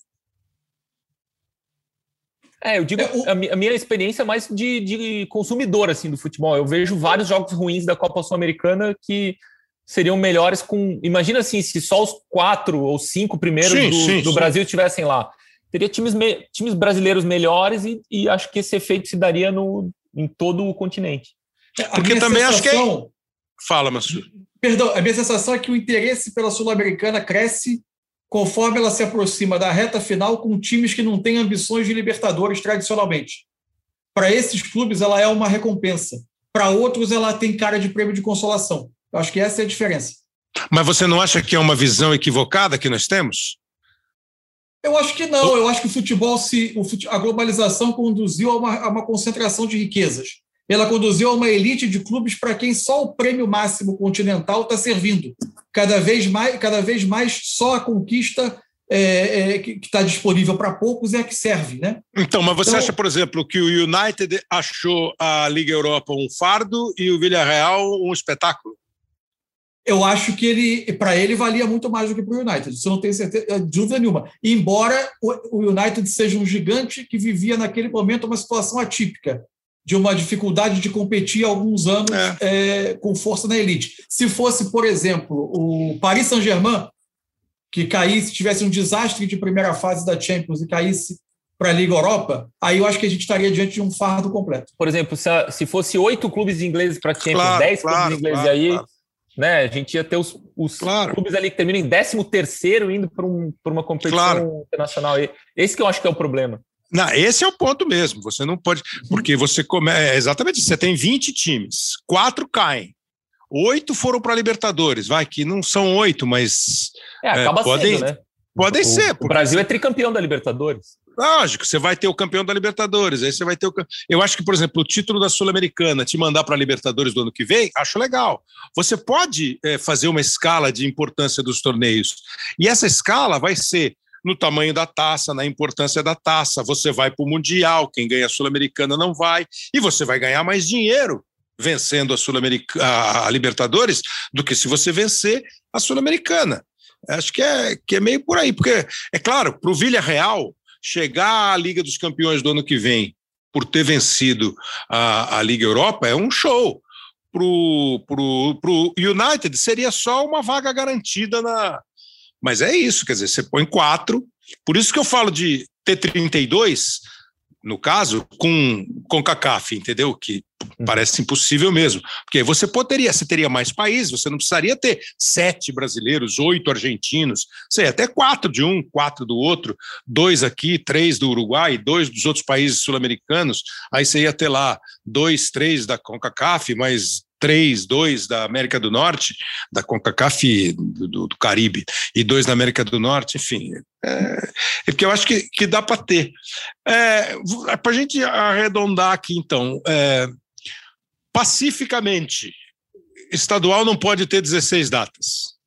É, eu digo, a minha experiência é mais de, de consumidor, assim, do futebol. Eu vejo vários jogos ruins da Copa Sul-Americana que seriam melhores com... Imagina, assim, se só os quatro ou cinco primeiros sim, do, sim, do sim. Brasil estivessem lá. teria times, me, times brasileiros melhores e, e, acho que esse efeito se daria no, em todo o continente. Porque também sensação... acho que é... Fala, Massu. Perdão, a minha sensação é que o interesse pela Sul-Americana cresce conforme ela se aproxima da reta final com times que não têm ambições de Libertadores tradicionalmente. Para esses clubes, ela é uma recompensa. Para outros, ela tem cara de prêmio de consolação. Eu acho que essa é a diferença. Mas você não acha que é uma visão equivocada que nós temos? Eu acho que não. Eu acho que o futebol, se a globalização conduziu a uma, a uma concentração de riquezas. Ela conduziu a uma elite de clubes para quem só o prêmio máximo continental está servindo. Cada vez mais, cada vez mais só a conquista é, é, que está disponível para poucos é a que serve, né? Então, mas você então, acha, por exemplo, que o United achou a Liga Europa um fardo e o Villarreal um espetáculo? Eu acho que ele, para ele, valia muito mais do que para o United. Isso eu não tenho certeza, eh, dúvida nenhuma. Embora o United seja um gigante que vivia naquele momento uma situação atípica de uma dificuldade de competir há alguns anos é. É, com força na elite. Se fosse, por exemplo, o Paris Saint-Germain, que caísse, tivesse um desastre de primeira fase da Champions e caísse para a Liga Europa, aí eu acho que a gente estaria diante de um fardo completo. Por exemplo, se, a, se fosse oito clubes ingleses para Champions, claro, dez claro, clubes ingleses claro, aí, né, a gente ia ter os, os clubes ali que terminam em décimo terceiro indo para um, uma competição internacional. Esse que eu acho que é o problema. Não, esse é o ponto mesmo. Você não pode. Porque você começa. É exatamente Você tem 20 times, quatro caem. Oito foram para a Libertadores, vai, que não são oito, mas. É, acaba é, podem, sendo, né? Podem o, ser. O Brasil é tricampeão da Libertadores. Lógico, você vai ter o campeão da Libertadores, aí você vai ter o. Eu acho que, por exemplo, o título da Sul-Americana te mandar para a Libertadores do ano que vem, acho legal. Você pode é, fazer uma escala de importância dos torneios. E essa escala vai ser no tamanho da taça, na importância da taça. Você vai para o Mundial, quem ganha a Sul-Americana não vai, e você vai ganhar mais dinheiro vencendo a, Sul a Libertadores do que se você vencer a Sul-Americana. Acho que é, que é meio por aí, porque, é claro, para o Villarreal chegar à Liga dos Campeões do ano que vem por ter vencido a, a Liga Europa é um show. Para o United seria só uma vaga garantida na, mas é isso, quer dizer, você põe quatro. Por isso que eu falo de T32, no caso, com, com CACAF, entendeu? Que parece impossível mesmo. Porque você poderia, você teria mais países, você não precisaria ter sete brasileiros, oito argentinos, sei, até quatro de um, quatro do outro, dois aqui, três do Uruguai, dois dos outros países sul-americanos, aí você ia ter lá dois, três da CONCACAF, mais três, dois da América do Norte, da CONCACAF do, do, Caribe, e dois da América do Norte, enfim. É, é porque eu acho que, que dá para ter. É, para a gente arredondar aqui, então, é, pacificamente, estadual não pode ter 16 datas.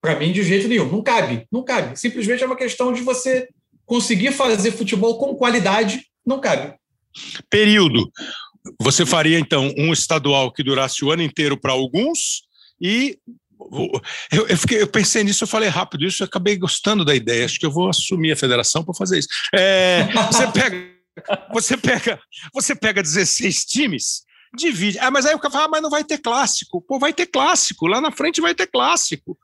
Para mim, de jeito nenhum. Não cabe, não cabe. Simplesmente é uma questão de você conseguir fazer futebol com qualidade, não cabe. Período. Você faria, então, um estadual que durasse o ano inteiro para alguns e. Eu, eu, fiquei, eu, pensei nisso, eu falei rápido isso, eu acabei gostando da ideia. Acho que eu vou assumir a federação para fazer isso. É, você pega, você pega, você pega 16 times, divide. Ah, mas aí o cara fala, ah, mas não vai ter clássico. Pô, vai ter clássico. Lá na frente vai ter clássico.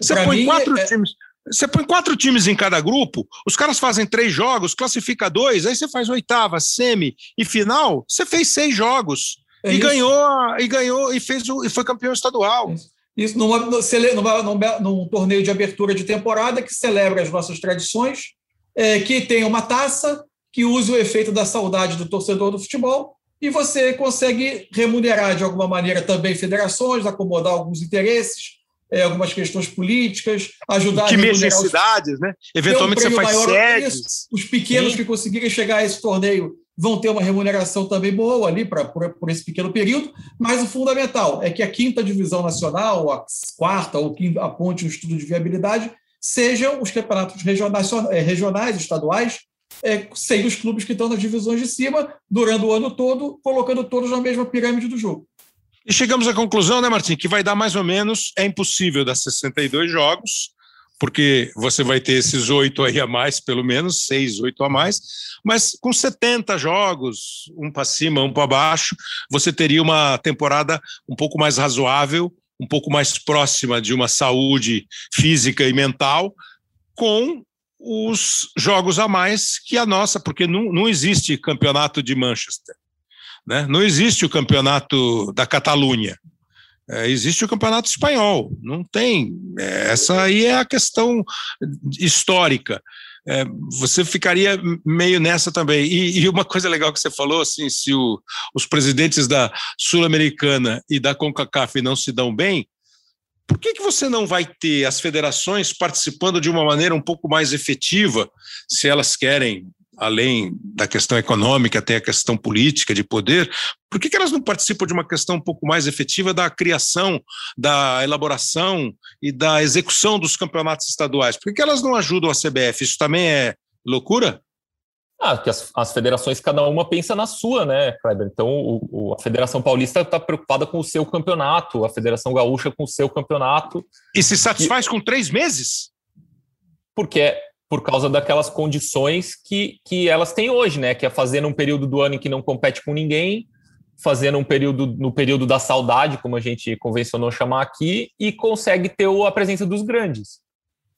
Você pra põe quatro é... times. Você põe quatro times em cada grupo, os caras fazem três jogos, classifica dois, aí você faz oitava, semi e final. Você fez seis jogos é e isso. ganhou e ganhou e fez o, e foi campeão estadual. Isso, isso numa, numa, num, num, torneio de abertura de temporada que celebra as nossas tradições, é, que tem uma taça que usa o efeito da saudade do torcedor do futebol e você consegue remunerar de alguma maneira também federações, acomodar alguns interesses é, algumas questões políticas, ajudar que a necessidades, os... né? Eventualmente um você faz maior, sedes. Os pequenos Sim. que conseguirem chegar a esse torneio vão ter uma remuneração também boa ali pra, por, por, esse pequeno período, mas o fundamental é que a quinta divisão nacional, a quarta ou quinta, aponte um estudo de viabilidade, sejam os campeonatos regionais, é, regionais estaduais, é, sem os clubes que estão nas divisões de cima, durante o ano todo, colocando todos na mesma pirâmide do jogo. E chegamos à conclusão, né, Martim, que vai dar mais ou menos, é impossível dar 62 jogos, porque você vai ter esses oito aí a mais, pelo menos, seis, oito a mais, mas com 70 jogos, um para cima, um para baixo, você teria uma temporada um pouco mais razoável, um pouco mais próxima de uma saúde física e mental, com os jogos a mais que a nossa, porque não, não existe campeonato de Manchester, né? não existe o campeonato da Catalunha, é, existe o campeonato espanhol, não tem. É, essa aí é a questão histórica. É, você ficaria meio nessa também. E, e, uma coisa legal que você falou, assim, se o, os presidentes da Sul-Americana e da CONCACAF não se dão bem, por que, que você não vai ter as federações participando de uma maneira um pouco mais efetiva, se elas querem, além da questão econômica, tem a questão política de poder, por que, que elas não participam de uma questão um pouco mais efetiva da criação, da elaboração e da execução dos campeonatos estaduais? Por que, que elas não ajudam a CBF? Isso também é loucura? Ah, que as, as, federações, cada uma pensa na sua, né, Kleber? Então, o, o, a Federação Paulista está preocupada com o seu campeonato, a Federação Gaúcha com o seu campeonato. E se satisfaz e, com três meses? Porque é por causa daquelas condições que, que elas têm hoje, né? Que é fazer num período do ano em que não compete com ninguém, fazer num período, no período da saudade, como a gente convencionou chamar aqui, e consegue ter a presença dos grandes.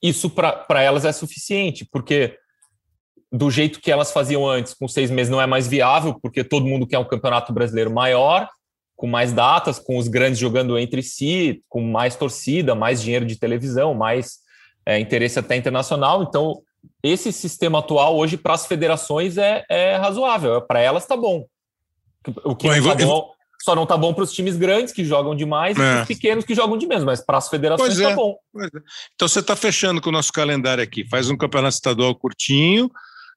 Isso para elas é suficiente, porque do jeito que elas faziam antes, com seis meses, não é mais viável, porque todo mundo quer um campeonato brasileiro maior, com mais datas, com os grandes jogando entre si, com mais torcida, mais dinheiro de televisão, mais é, interesse até internacional. Então, esse sistema atual hoje para as federações é, é razoável, para elas está bom. O que Bom, não tá bom, só não está bom para os times grandes que jogam demais é. e para os pequenos que jogam de menos, mas para as federações está é. bom. É. Então você está fechando com o nosso calendário aqui, faz um campeonato estadual curtinho,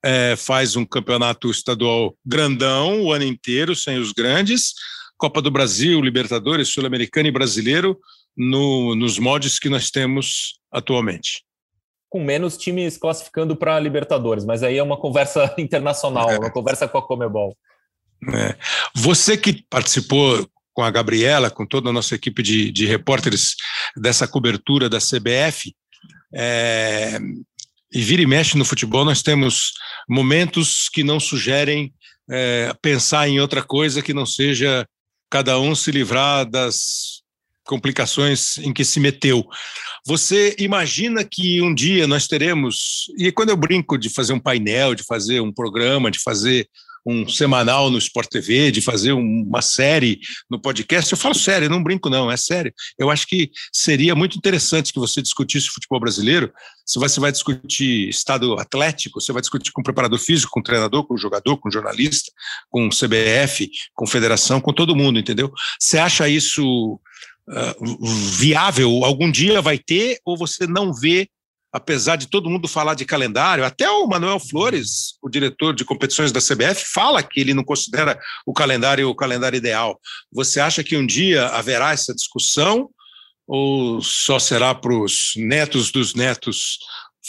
é, faz um campeonato estadual grandão o ano inteiro, sem os grandes, Copa do Brasil, Libertadores, Sul-Americano e Brasileiro, no, nos moldes que nós temos atualmente. Com menos times classificando para Libertadores, mas aí é uma conversa internacional, é. uma conversa com a Comebol. É. Você que participou com a Gabriela, com toda a nossa equipe de, de repórteres dessa cobertura da CBF, é, e vira e mexe no futebol, nós temos momentos que não sugerem é, pensar em outra coisa que não seja cada um se livrar das complicações em que se meteu. Você imagina que um dia nós teremos, e quando eu brinco de fazer um painel, de fazer um programa, de fazer um semanal no Sport TV, de fazer uma série no podcast. Eu falo sério, não brinco, não, é sério. Eu acho que seria muito interessante que você discutisse o futebol brasileiro. Você vai discutir estado atlético, você vai discutir com o preparador físico, com o treinador, com o jogador, com o jornalista, com o CBF, com a federação, com todo mundo, entendeu? Você acha isso uh, viável? Algum dia vai ter ou você não vê apesar de todo mundo falar de calendário, até o Manuel Flores, o diretor de competições da CBF, fala que ele não considera o calendário o calendário ideal. Você acha que um dia haverá essa discussão ou só será para os netos dos netos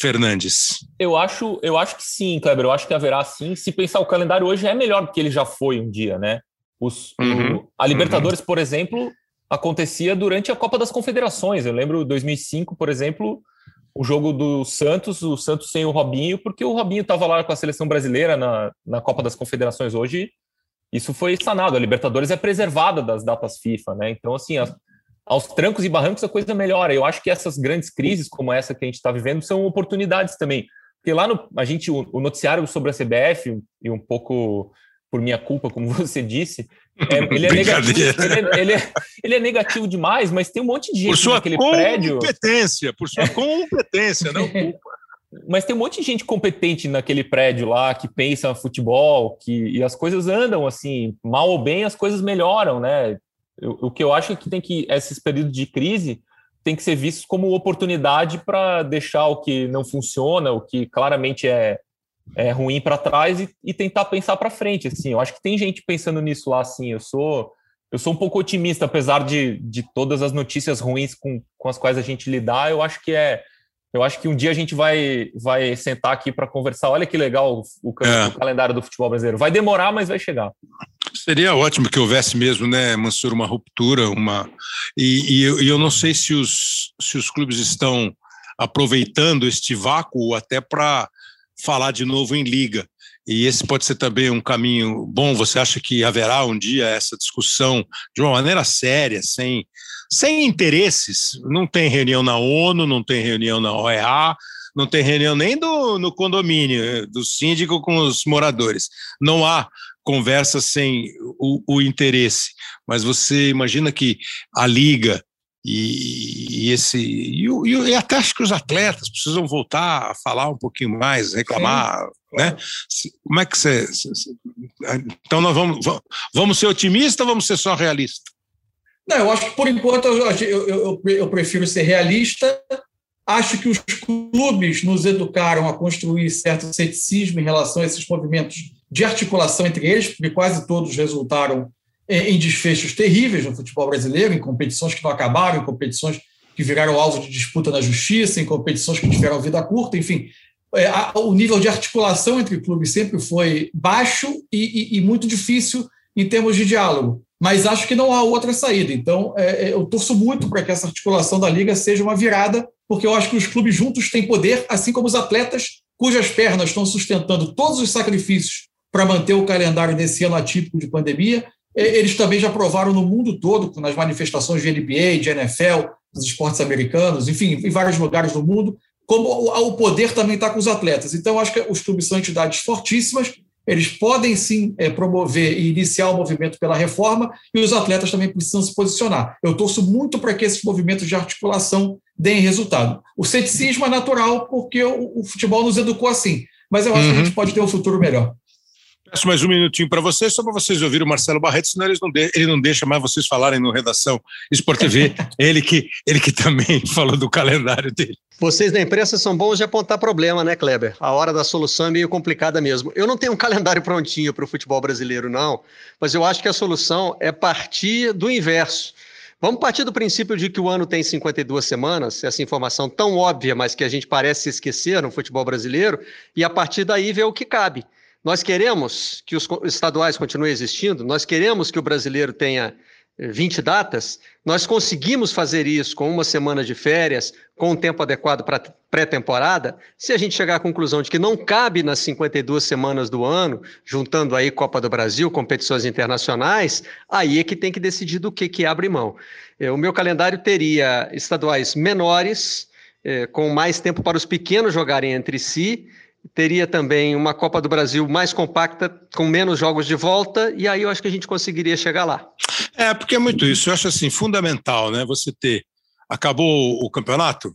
Fernandes? Eu acho, eu acho que sim, Kleber. Eu acho que haverá sim. Se pensar o calendário hoje é melhor do que ele já foi um dia, né? Os, uhum, o, a Libertadores, uhum. por exemplo, acontecia durante a Copa das Confederações. Eu lembro 2005, por exemplo, o jogo do Santos, o Santos sem o Robinho, porque o Robinho estava lá com a seleção brasileira na, na Copa das Confederações hoje. Isso foi sanado. A Libertadores é preservada das datas FIFA, né? Então, assim, as, aos trancos e barrancos a coisa melhora. Eu acho que essas grandes crises, como essa que a gente está vivendo, são oportunidades também. Porque lá no, a gente, o, o noticiário sobre a CBF, e um pouco por minha culpa, como você disse, é, ele, é negativo, ele, é, ele, é, ele, é, negativo demais, mas tem um monte de gente por sua naquele prédio. Competência, por sua competência, não culpa. Mas tem um monte de gente competente naquele prédio lá que pensa futebol, que e as coisas andam assim, mal ou bem, as coisas melhoram, né? o que eu acho é que tem que esses períodos de crise tem que ser vistos como oportunidade para deixar o que não funciona, o que claramente é é, ruim para trás e, e, tentar pensar para frente. Assim, eu acho que tem gente pensando nisso lá. Assim, eu sou eu sou um pouco otimista, apesar de, de todas as notícias ruins com, com as quais a gente lidar. Eu acho que é eu acho que um dia a gente vai, vai sentar aqui para conversar. Olha que legal o, o, é. o, calendário do futebol brasileiro. Vai demorar, mas vai chegar. Seria ótimo que houvesse mesmo, né, Mansur, uma ruptura, uma e, e, eu, e eu não sei se os, se os clubes estão aproveitando este vácuo até para falar de novo em liga. E esse pode ser também um caminho bom. Você acha que haverá um dia essa discussão de uma maneira séria, sem, sem interesses? Não tem reunião na ONU, não tem reunião na OEA, não tem reunião nem do, no condomínio, do síndico com os moradores. Não há conversa sem o, o interesse. Mas você imagina que a liga e, e esse e, e, até acho que os atletas precisam voltar a falar um pouquinho mais, reclamar, Sim. né? Como é que você, então nós vamos vamos ser otimistas ou vamos ser só realistas? Não, eu acho que por enquanto eu, eu, eu, eu prefiro ser realista. Acho que os clubes nos educaram a construir certo ceticismo em relação a esses movimentos de articulação entre eles, porque quase todos resultaram em desfechos terríveis no futebol brasileiro, em competições que não acabaram, em competições que viraram alvo de disputa na justiça, em competições que tiveram vida curta, enfim. É, o nível de articulação entre clubes sempre foi baixo e, e, e muito difícil em termos de diálogo. Mas acho que não há outra saída. Então, é, é eu torço muito para que essa articulação da Liga seja uma virada, porque eu acho que os clubes juntos têm poder, assim como os atletas, cujas pernas estão sustentando todos os sacrifícios para manter o calendário nesse ano atípico de pandemia, eles também já provaram no mundo todo, nas manifestações de NBA, de NFL, dos esportes americanos, enfim, em vários lugares do mundo, como o poder também está com os atletas. Então, acho que os clubes são entidades fortíssimas, eles podem sim é, promover e iniciar o movimento pela reforma, e os atletas também precisam se posicionar. Eu torço muito para que esses movimentos de articulação deem resultado. O ceticismo é natural, porque o, futebol nos educou assim, mas eu acho uhum. que a gente uhum. pode ter um futuro melhor. Peço mais um minutinho para vocês, só para vocês ouvirem o Marcelo Barreto, senão não de, ele não deixa mais vocês falarem no Redação Sport TV, ele, que, ele que também falou do calendário dele. Vocês da imprensa são bons de apontar problema, né, Kleber? A hora da solução é meio complicada mesmo. Eu não tenho um calendário prontinho para o futebol brasileiro, não, mas eu acho que a solução é partir do inverso. Vamos partir do princípio de que o ano tem 52 semanas, essa informação tão óbvia, mas que a gente parece esquecer no futebol brasileiro, e a partir daí ver o que cabe. Nós queremos que os estaduais continuem existindo, nós queremos que o brasileiro tenha 20 eh, datas, nós conseguimos fazer isso com uma semana de férias, com um tempo adequado para pré-temporada. Se a gente chegar à conclusão de que não cabe nas 52 semanas do ano, juntando aí Copa do Brasil, competições internacionais, aí é que tem que decidir do que, que abre mão. Eh, o meu calendário teria estaduais menores, eh, com mais tempo para os pequenos jogarem entre si, teria também uma Copa do Brasil mais compacta, com menos jogos de volta, e aí eu acho que a gente conseguiria chegar lá. É, porque é muito isso. Eu acho assim, fundamental, né? Você ter. Acabou o campeonato,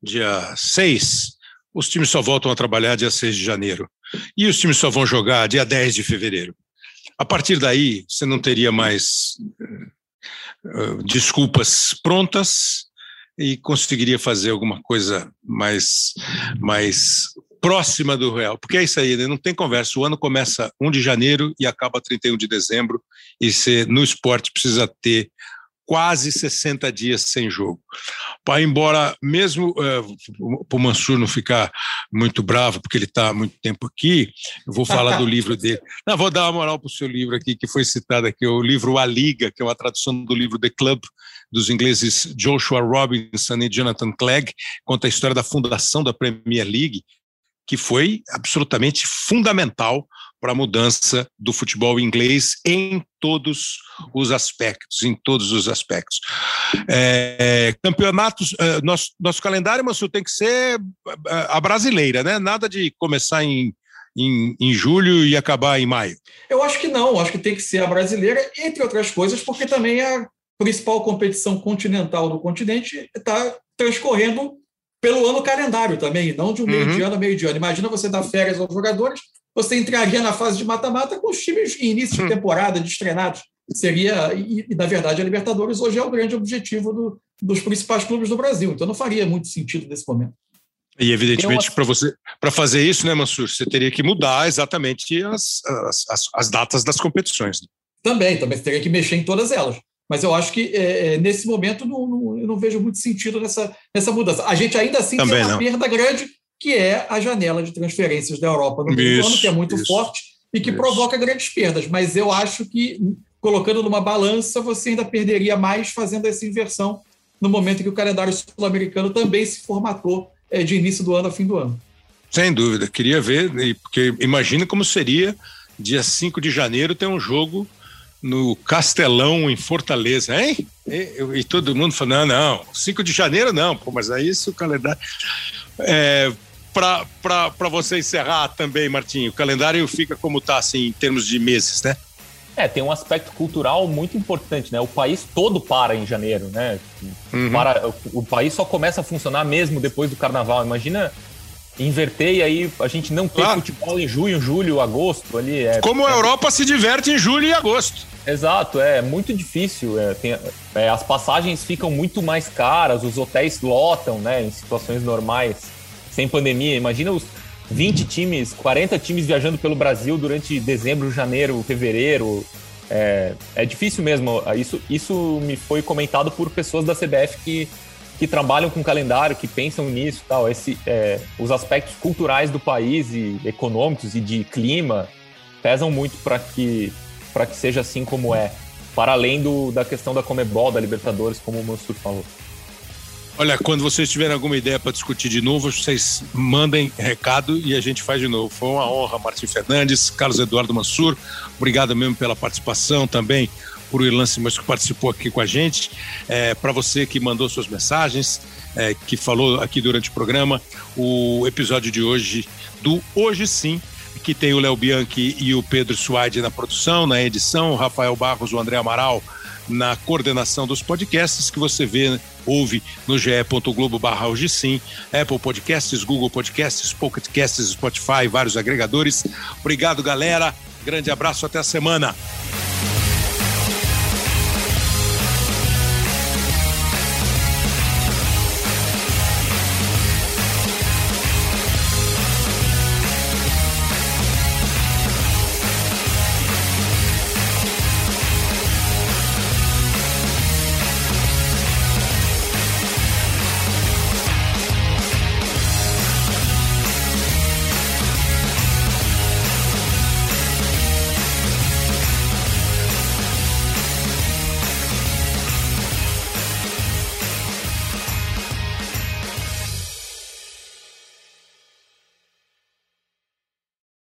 dia 6, os times só voltam a trabalhar dia 6 de janeiro. E os times só vão jogar dia 10 de fevereiro. A partir daí, você não teria mais uh, desculpas prontas e conseguiria fazer alguma coisa mais, mais próxima do real, porque é isso aí, né? não tem conversa. O ano começa 1 de janeiro e acaba 31 de dezembro, e você, no esporte, precisa ter quase 60 dias sem jogo. Para embora, mesmo uh, para o Mansur não ficar muito bravo, porque ele está há muito tempo aqui, eu vou falar do livro dele. Não, vou dar uma moral para o seu livro aqui, que foi citado aqui, o livro A Liga, que é uma tradução do livro The Club, dos ingleses Joshua Robinson e Jonathan Clegg, conta a história da fundação da Premier League, que foi absolutamente fundamental para a mudança do futebol inglês em todos os aspectos, em todos os aspectos. É, campeonatos, é, nosso, nosso calendário, Mansu, tem que ser a brasileira, né? Nada de começar em, em, em julho e acabar em maio. Eu acho que não, acho que tem que ser a brasileira, entre outras coisas, porque também a principal competição continental do continente está transcorrendo pelo ano calendário também, não de um meio uhum. de ano a meio de ano. Imagina você dar férias aos jogadores, você entraria na fase de mata-mata com os times em início de uhum. temporada, destrenados. Seria, e, e, na verdade a Libertadores hoje é o grande objetivo do, dos principais clubes do Brasil, então não faria muito sentido nesse momento. E evidentemente, para você para fazer isso, né, Mansur, você teria que mudar exatamente as, as, as, as datas das competições. Né? Também, também você teria que mexer em todas elas. Mas eu acho que é, é, nesse momento não, não, eu não vejo muito sentido nessa, nessa mudança. A gente ainda assim Também tem uma não. perda grande, que é a janela de transferências da Europa no do ano, que é muito isso, forte e que isso. provoca grandes perdas. Mas eu acho que, colocando numa balança, você ainda perderia mais fazendo essa inversão no momento em que o calendário sul-americano também se formatou é, de início do ano a fim do ano. Sem dúvida. Queria ver, porque imagina como seria dia 5 de janeiro ter um jogo no Castelão, em Fortaleza, hein? E, e todo mundo falando, não, não, 5 de janeiro não, pô, mas é isso o calendário. É, para você encerrar também, Martinho, o calendário fica como está, assim, em termos de meses, né? É, tem um aspecto cultural muito importante, né? O país todo para em janeiro, né? Uhum. Para, o, o, país só começa a funcionar mesmo depois do carnaval. Imagina inverter e aí a gente não ter claro. futebol em junho, julho, agosto ali. É, Como a é... Europa se diverte em julho e agosto. Exato, é muito difícil. É, tem, é, as passagens ficam muito mais caras, os hotéis lotam, né? Em situações normais, sem pandemia. Imagina os 20 times, 40 times viajando pelo Brasil durante dezembro, janeiro, fevereiro. É, é difícil mesmo. Isso, isso me foi comentado por pessoas da CBF que, que trabalham com calendário, que pensam nisso tal. Esse, é, os aspectos culturais do país e econômicos e de clima pesam muito para que, que seja assim como é. Para além do, da questão da Comebol, da Libertadores, como o Mansur falou. Olha, quando vocês tiverem alguma ideia para discutir de novo, vocês mandem recado e a gente faz de novo. Foi uma honra, Martim Fernandes, Carlos Eduardo Mansur. Obrigado mesmo pela participação também por Irlan Simões que participou aqui com a gente. É, para você que mandou suas mensagens, é, que falou aqui durante o programa, o episódio de hoje do Hoje Sim, que tem o Léo Bianchi e o Pedro Suaide na produção, na edição, o Rafael Barros, o André Amaral na coordenação dos podcasts que você vê, ouve no ge.globo barra sim, Apple Podcasts, Google Podcasts, Pocket Casts, Spotify, vários agregadores. Obrigado, galera. Grande abraço, até a semana.